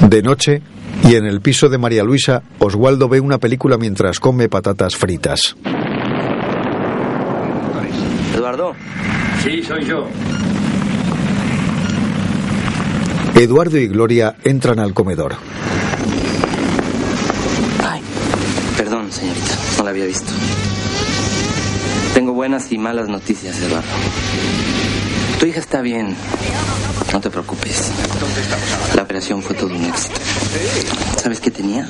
De noche, y en el piso de María Luisa, Oswaldo ve una película mientras come patatas fritas. Eduardo. Sí, soy yo. Eduardo y Gloria entran al comedor. Ay, perdón, señorita, no la había visto. Tengo buenas y malas noticias, Eduardo. Tu hija está bien. No te preocupes. La operación fue todo un éxito. ¿Sabes qué tenía?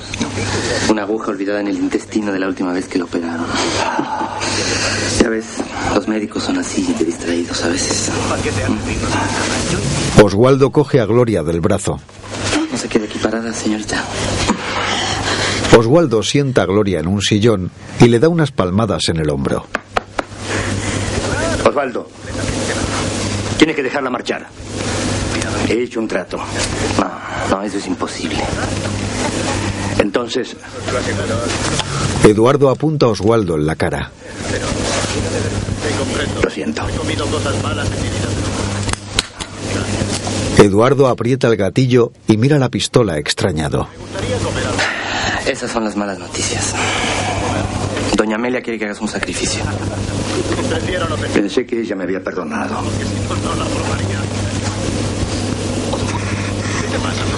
Una aguja olvidada en el intestino de la última vez que lo operaron. Ya ves, los médicos son así de distraídos a veces. Oswaldo coge a Gloria del brazo. No se quede aquí parada, señorita. Oswaldo sienta a Gloria en un sillón y le da unas palmadas en el hombro. Osvaldo, tiene que dejarla marchar. He hecho un trato. No, no, eso es imposible. Entonces, Eduardo apunta a Oswaldo en la cara. lo siento. Eduardo aprieta el gatillo y mira la pistola extrañado. Esas son las malas noticias. Doña Amelia quiere que hagas un sacrificio. Pensé que ella me había perdonado.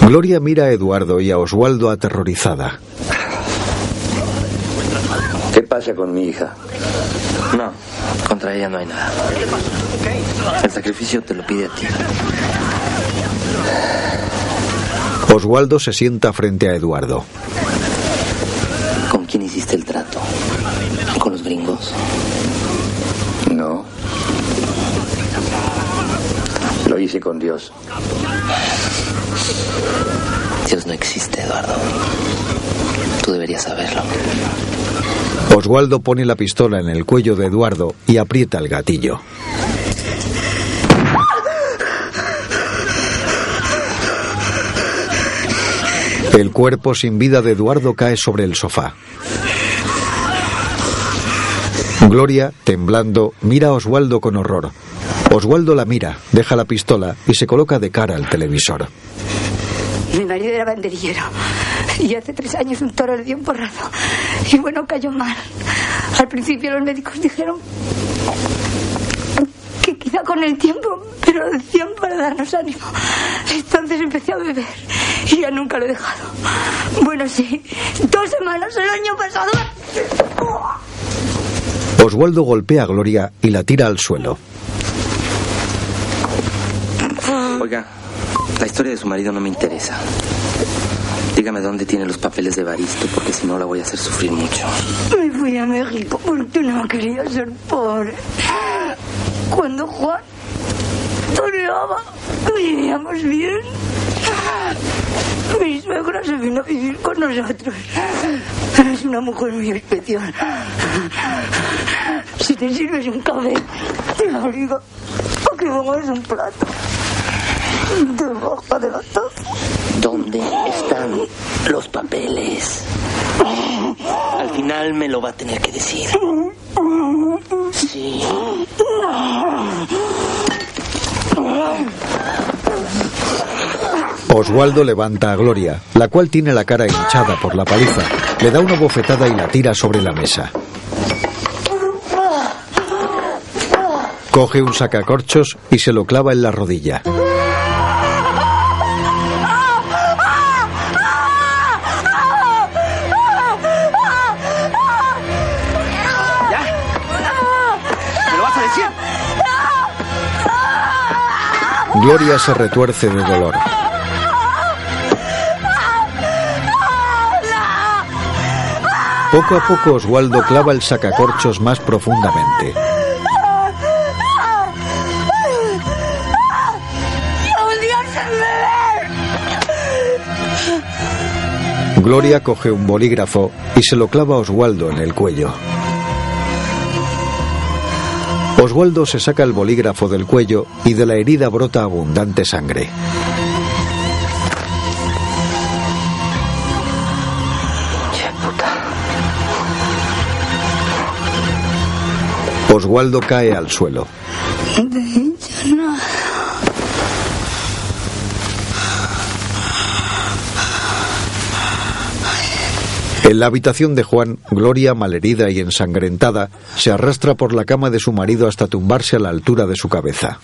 Gloria mira a Eduardo y a Oswaldo aterrorizada. ¿Qué pasa con mi hija? No, contra ella no hay nada. El sacrificio te lo pide a ti. Oswaldo se sienta frente a Eduardo. ¿Con quién hiciste el trato? ¿Con los gringos? Lo hice con Dios. Dios no existe, Eduardo. Tú deberías saberlo. Oswaldo pone la pistola en el cuello de Eduardo y aprieta el gatillo. El cuerpo sin vida de Eduardo cae sobre el sofá. Gloria, temblando, mira a Oswaldo con horror. Oswaldo la mira, deja la pistola y se coloca de cara al televisor. Mi marido era banderillero y hace tres años un toro le dio un porrazo y bueno, cayó mal. Al principio los médicos dijeron que quizá con el tiempo, pero lo decían para darnos ánimo. Entonces empecé a beber y ya nunca lo he dejado. Bueno, sí, dos semanas el año pasado. Oswaldo golpea a Gloria y la tira al suelo. Oiga, la historia de su marido no me interesa. Dígame dónde tiene los papeles de Baristo, porque si no la voy a hacer sufrir mucho. Me fui a México porque no quería ser pobre. Cuando Juan toreaba, vivíamos bien. Mi suegra se vino a vivir con nosotros. Es una mujer muy especial. Si te sirves un café, te obligo a que pongas un plato debajo de la taza. ¿Dónde están los papeles? Al final me lo va a tener que decir. Sí. Oswaldo levanta a Gloria, la cual tiene la cara hinchada por la paliza. Le da una bofetada y la tira sobre la mesa. Coge un sacacorchos y se lo clava en la rodilla. Gloria se retuerce de dolor. Poco a poco Oswaldo clava el sacacorchos más profundamente. Gloria coge un bolígrafo y se lo clava a Oswaldo en el cuello. Oswaldo se saca el bolígrafo del cuello y de la herida brota abundante sangre. Oswaldo cae al suelo. En la habitación de Juan, Gloria, malherida y ensangrentada, se arrastra por la cama de su marido hasta tumbarse a la altura de su cabeza.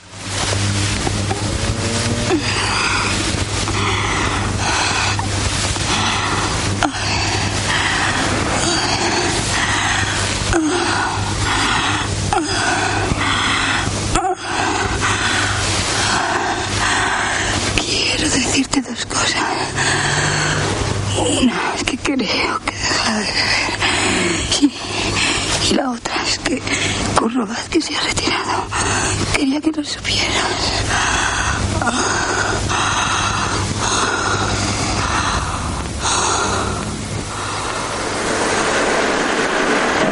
Quiero decirte dos cosas. Una es que creo que deja de beber. Y, y la otra es que Curro Vázquez se ha retirado. Quería que lo supieras.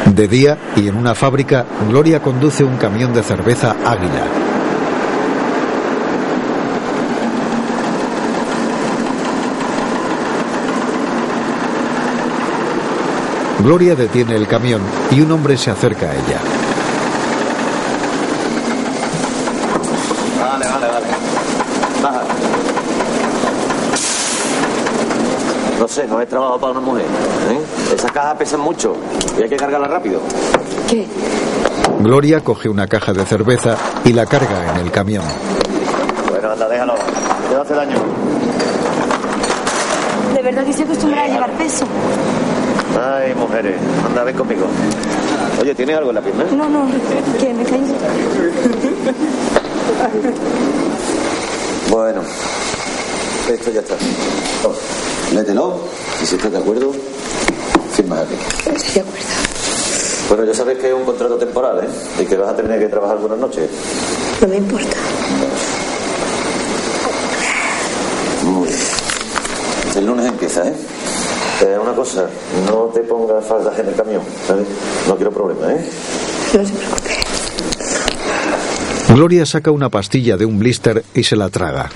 De día y en una fábrica, Gloria conduce un camión de cerveza Águila. Gloria detiene el camión y un hombre se acerca a ella. Vale, vale, vale. No sé, no es trabajo para una mujer. ¿eh? Esas cajas pesan mucho y hay que cargarlas rápido. ¿Qué? Gloria coge una caja de cerveza y la carga en el camión. Bueno, anda, déjalo. Te va a hacer daño. ¿De verdad que se acostumbra a llevar peso? Ay, mujeres, anda, ven conmigo. Oye, ¿tienes algo en la pierna? No, no, que me caí. Bueno, esto ya está. Toma, léetelo y si estás de acuerdo, firma aquí. Estoy de acuerdo. Bueno, ya sabes que es un contrato temporal, ¿eh? Y que vas a tener que trabajar algunas noches. No me importa. Muy bien. El lunes empieza, ¿eh? Eh, una cosa, no te pongas faldas en el camión, ¿sabes? No quiero problemas, ¿eh? No se preocupe. Gloria saca una pastilla de un blister y se la traga.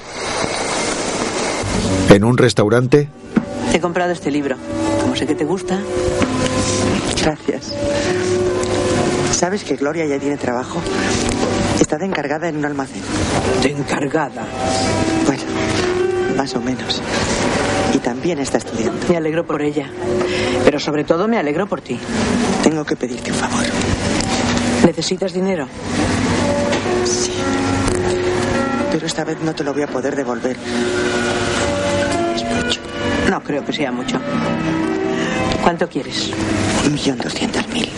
En un restaurante, Te he comprado este libro. Como sé que te gusta. Gracias. ¿Sabes que Gloria ya tiene trabajo? Está de encargada en un almacén. ¿De encargada? Bueno, más o menos. Y también está estudiando. Me alegro por ella. Pero sobre todo me alegro por ti. Tengo que pedirte un favor. ¿Necesitas dinero? Sí. Pero esta vez no te lo voy a poder devolver. Es mucho. No creo que sea mucho. ¿Cuánto quieres? Un millón doscientos mil.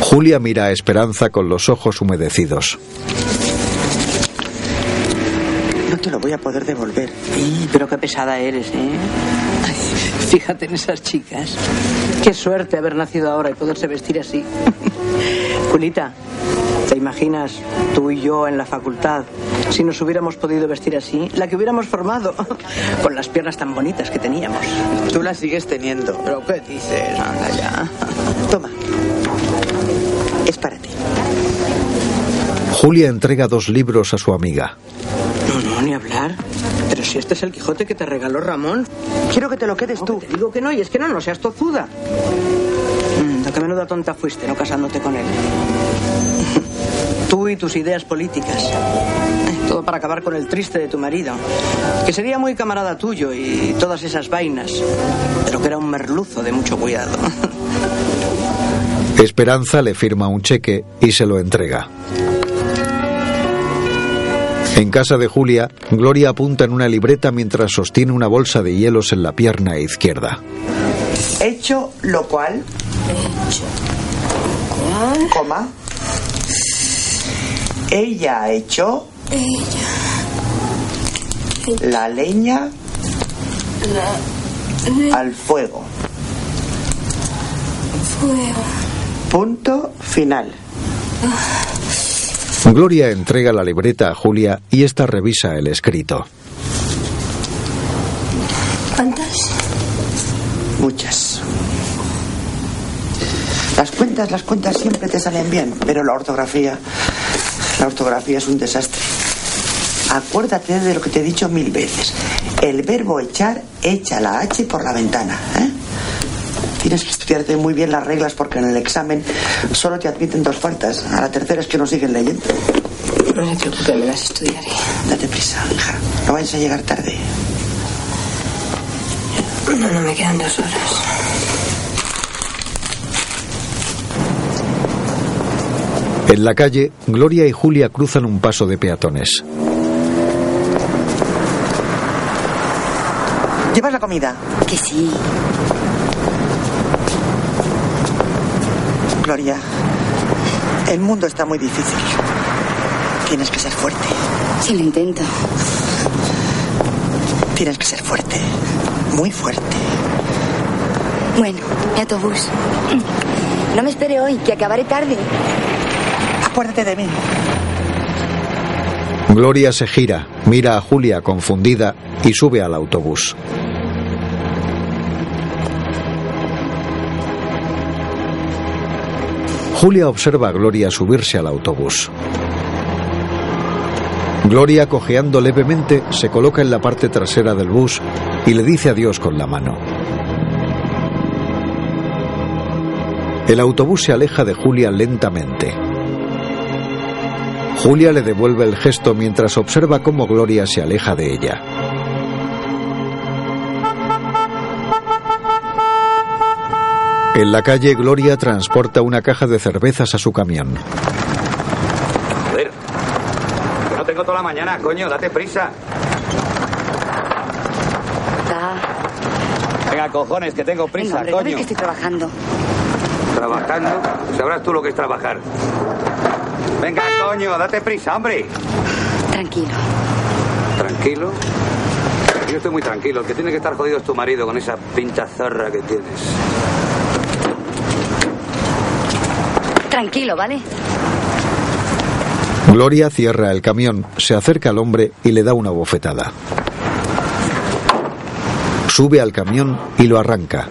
Julia mira a Esperanza con los ojos humedecidos. No te lo voy a poder devolver. Sí, pero qué pesada eres, ¿eh? Ay, Fíjate en esas chicas. Qué suerte haber nacido ahora y poderse vestir así. Julita, ¿te imaginas tú y yo en la facultad si nos hubiéramos podido vestir así? La que hubiéramos formado, con las piernas tan bonitas que teníamos. Tú las sigues teniendo. ¿Pero qué dices? Anda ya. Toma. Es para ti. Julia entrega dos libros a su amiga. No, no, ni hablar. Pero si este es el Quijote que te regaló Ramón. Quiero que te lo quedes tú. Te digo que no, y es que no, no seas tozuda. Mm, ¿De qué menuda tonta fuiste, no casándote con él? Tú y tus ideas políticas. Todo para acabar con el triste de tu marido. Que sería muy camarada tuyo y todas esas vainas. Pero que era un merluzo de mucho cuidado. Esperanza le firma un cheque y se lo entrega. En casa de Julia, Gloria apunta en una libreta mientras sostiene una bolsa de hielos en la pierna izquierda. Hecho lo cual. Coma. Ella ha hecho. La leña al fuego. Fuego. Punto final. Gloria entrega la libreta a Julia y esta revisa el escrito. ¿Cuántas? Muchas. Las cuentas, las cuentas siempre te salen bien, pero la ortografía, la ortografía es un desastre. Acuérdate de lo que te he dicho mil veces. El verbo echar echa la H por la ventana. ¿eh? Tienes que estudiarte muy bien las reglas porque en el examen solo te admiten dos faltas. A la tercera es que no siguen leyendo. No se preocupe, me las estudiaré. Date prisa, hija. No vayas a llegar tarde. No, no me quedan dos horas. En la calle, Gloria y Julia cruzan un paso de peatones. ¿Llevas la comida? Que sí. Gloria, el mundo está muy difícil. Tienes que ser fuerte. Sí, lo intento. Tienes que ser fuerte. Muy fuerte. Bueno, mi autobús. No me espere hoy, que acabaré tarde. Acuérdate de mí. Gloria se gira, mira a Julia confundida y sube al autobús. Julia observa a Gloria subirse al autobús. Gloria, cojeando levemente, se coloca en la parte trasera del bus y le dice adiós con la mano. El autobús se aleja de Julia lentamente. Julia le devuelve el gesto mientras observa cómo Gloria se aleja de ella. En la calle, Gloria transporta una caja de cervezas a su camión. Joder. Que no tengo toda la mañana, coño, date prisa. Venga, cojones, que tengo prisa, Venga, hombre, ¿no ves coño. que estoy trabajando. Trabajando, sabrás tú lo que es trabajar. Coño, date prisa, hombre. Tranquilo. ¿Tranquilo? Yo estoy muy tranquilo. El que tiene que estar jodido es tu marido con esa pinta zorra que tienes. Tranquilo, ¿vale? Gloria cierra el camión, se acerca al hombre y le da una bofetada. Sube al camión y lo arranca.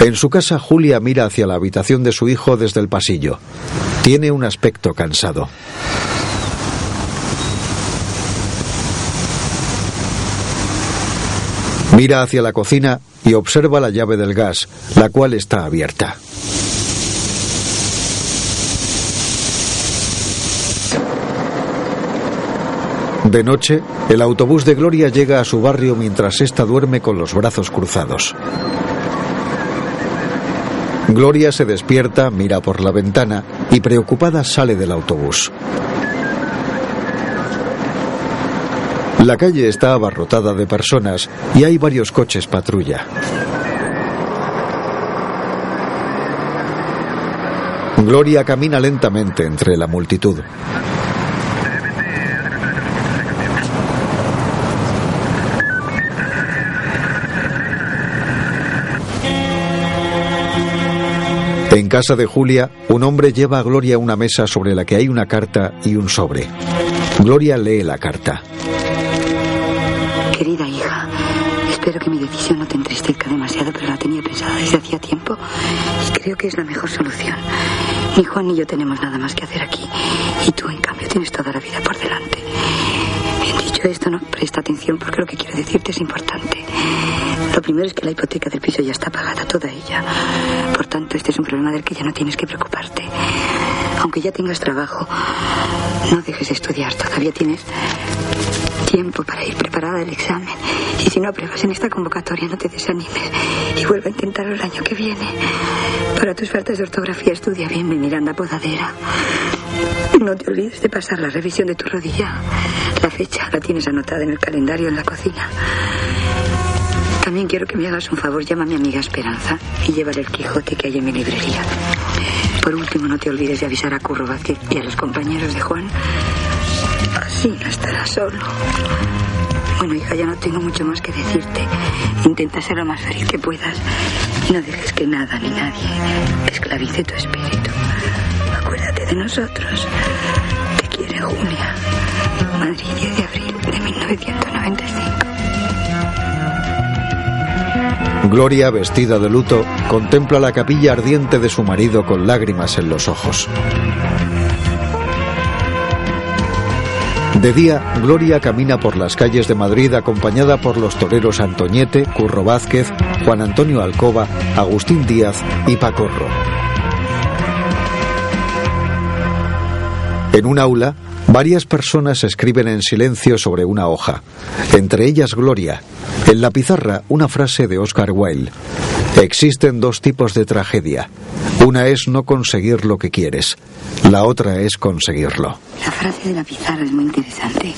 En su casa, Julia mira hacia la habitación de su hijo desde el pasillo. Tiene un aspecto cansado. Mira hacia la cocina y observa la llave del gas, la cual está abierta. De noche, el autobús de Gloria llega a su barrio mientras ésta duerme con los brazos cruzados. Gloria se despierta, mira por la ventana y preocupada sale del autobús. La calle está abarrotada de personas y hay varios coches patrulla. Gloria camina lentamente entre la multitud. En casa de Julia, un hombre lleva a Gloria a una mesa sobre la que hay una carta y un sobre. Gloria lee la carta. Querida hija, espero que mi decisión no te entristezca demasiado, pero la tenía pensada desde hacía tiempo y creo que es la mejor solución. Ni Juan ni yo tenemos nada más que hacer aquí y tú, en cambio, tienes toda la vida por delante. Dicho esto, no presta atención porque lo que quiero decirte es importante. Lo primero es que la hipoteca del piso ya está pagada, toda ella. Por tanto, este es un problema del que ya no tienes que preocuparte. Aunque ya tengas trabajo, no dejes de estudiar. Todavía tienes tiempo para ir preparada al examen. Y si no apruebas en esta convocatoria, no te desanimes y vuelve a intentarlo el año que viene. Para tus faltas de ortografía, estudia bien mi Miranda Podadera. No te olvides de pasar la revisión de tu rodilla. La fecha la tienes anotada en el calendario en la cocina. También quiero que me hagas un favor. Llama a mi amiga Esperanza y llévale el Quijote que hay en mi librería. Por último, no te olvides de avisar a Curro Vázquez y a los compañeros de Juan. Así no estará solo. Bueno, hija, ya no tengo mucho más que decirte. Intenta ser lo más feliz que puedas no dejes que nada ni nadie esclavice tu espíritu. Acuérdate de nosotros. Te quiere Julia. Madrid, 10 de abril de 1995. Gloria, vestida de luto, contempla la capilla ardiente de su marido con lágrimas en los ojos. De día, Gloria camina por las calles de Madrid acompañada por los toreros Antoñete, Curro Vázquez, Juan Antonio Alcoba, Agustín Díaz y Pacorro. En un aula, varias personas escriben en silencio sobre una hoja, entre ellas Gloria. En la pizarra, una frase de Oscar Wilde. Existen dos tipos de tragedia. Una es no conseguir lo que quieres, la otra es conseguirlo. La frase de la pizarra es muy interesante.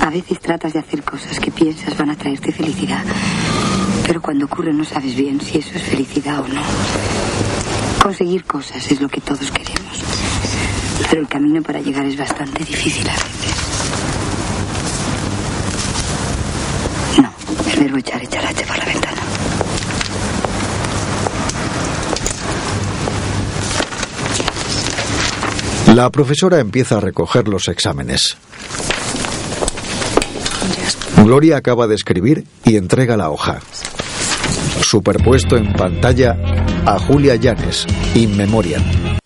A veces tratas de hacer cosas que piensas van a traerte felicidad, pero cuando ocurre no sabes bien si eso es felicidad o no. Conseguir cosas es lo que todos queremos, pero el camino para llegar es bastante difícil a veces. No, el verbo echar echarache por la ventana. La profesora empieza a recoger los exámenes. Gloria acaba de escribir y entrega la hoja. Superpuesto en pantalla a Julia Llanes, In Memoriam.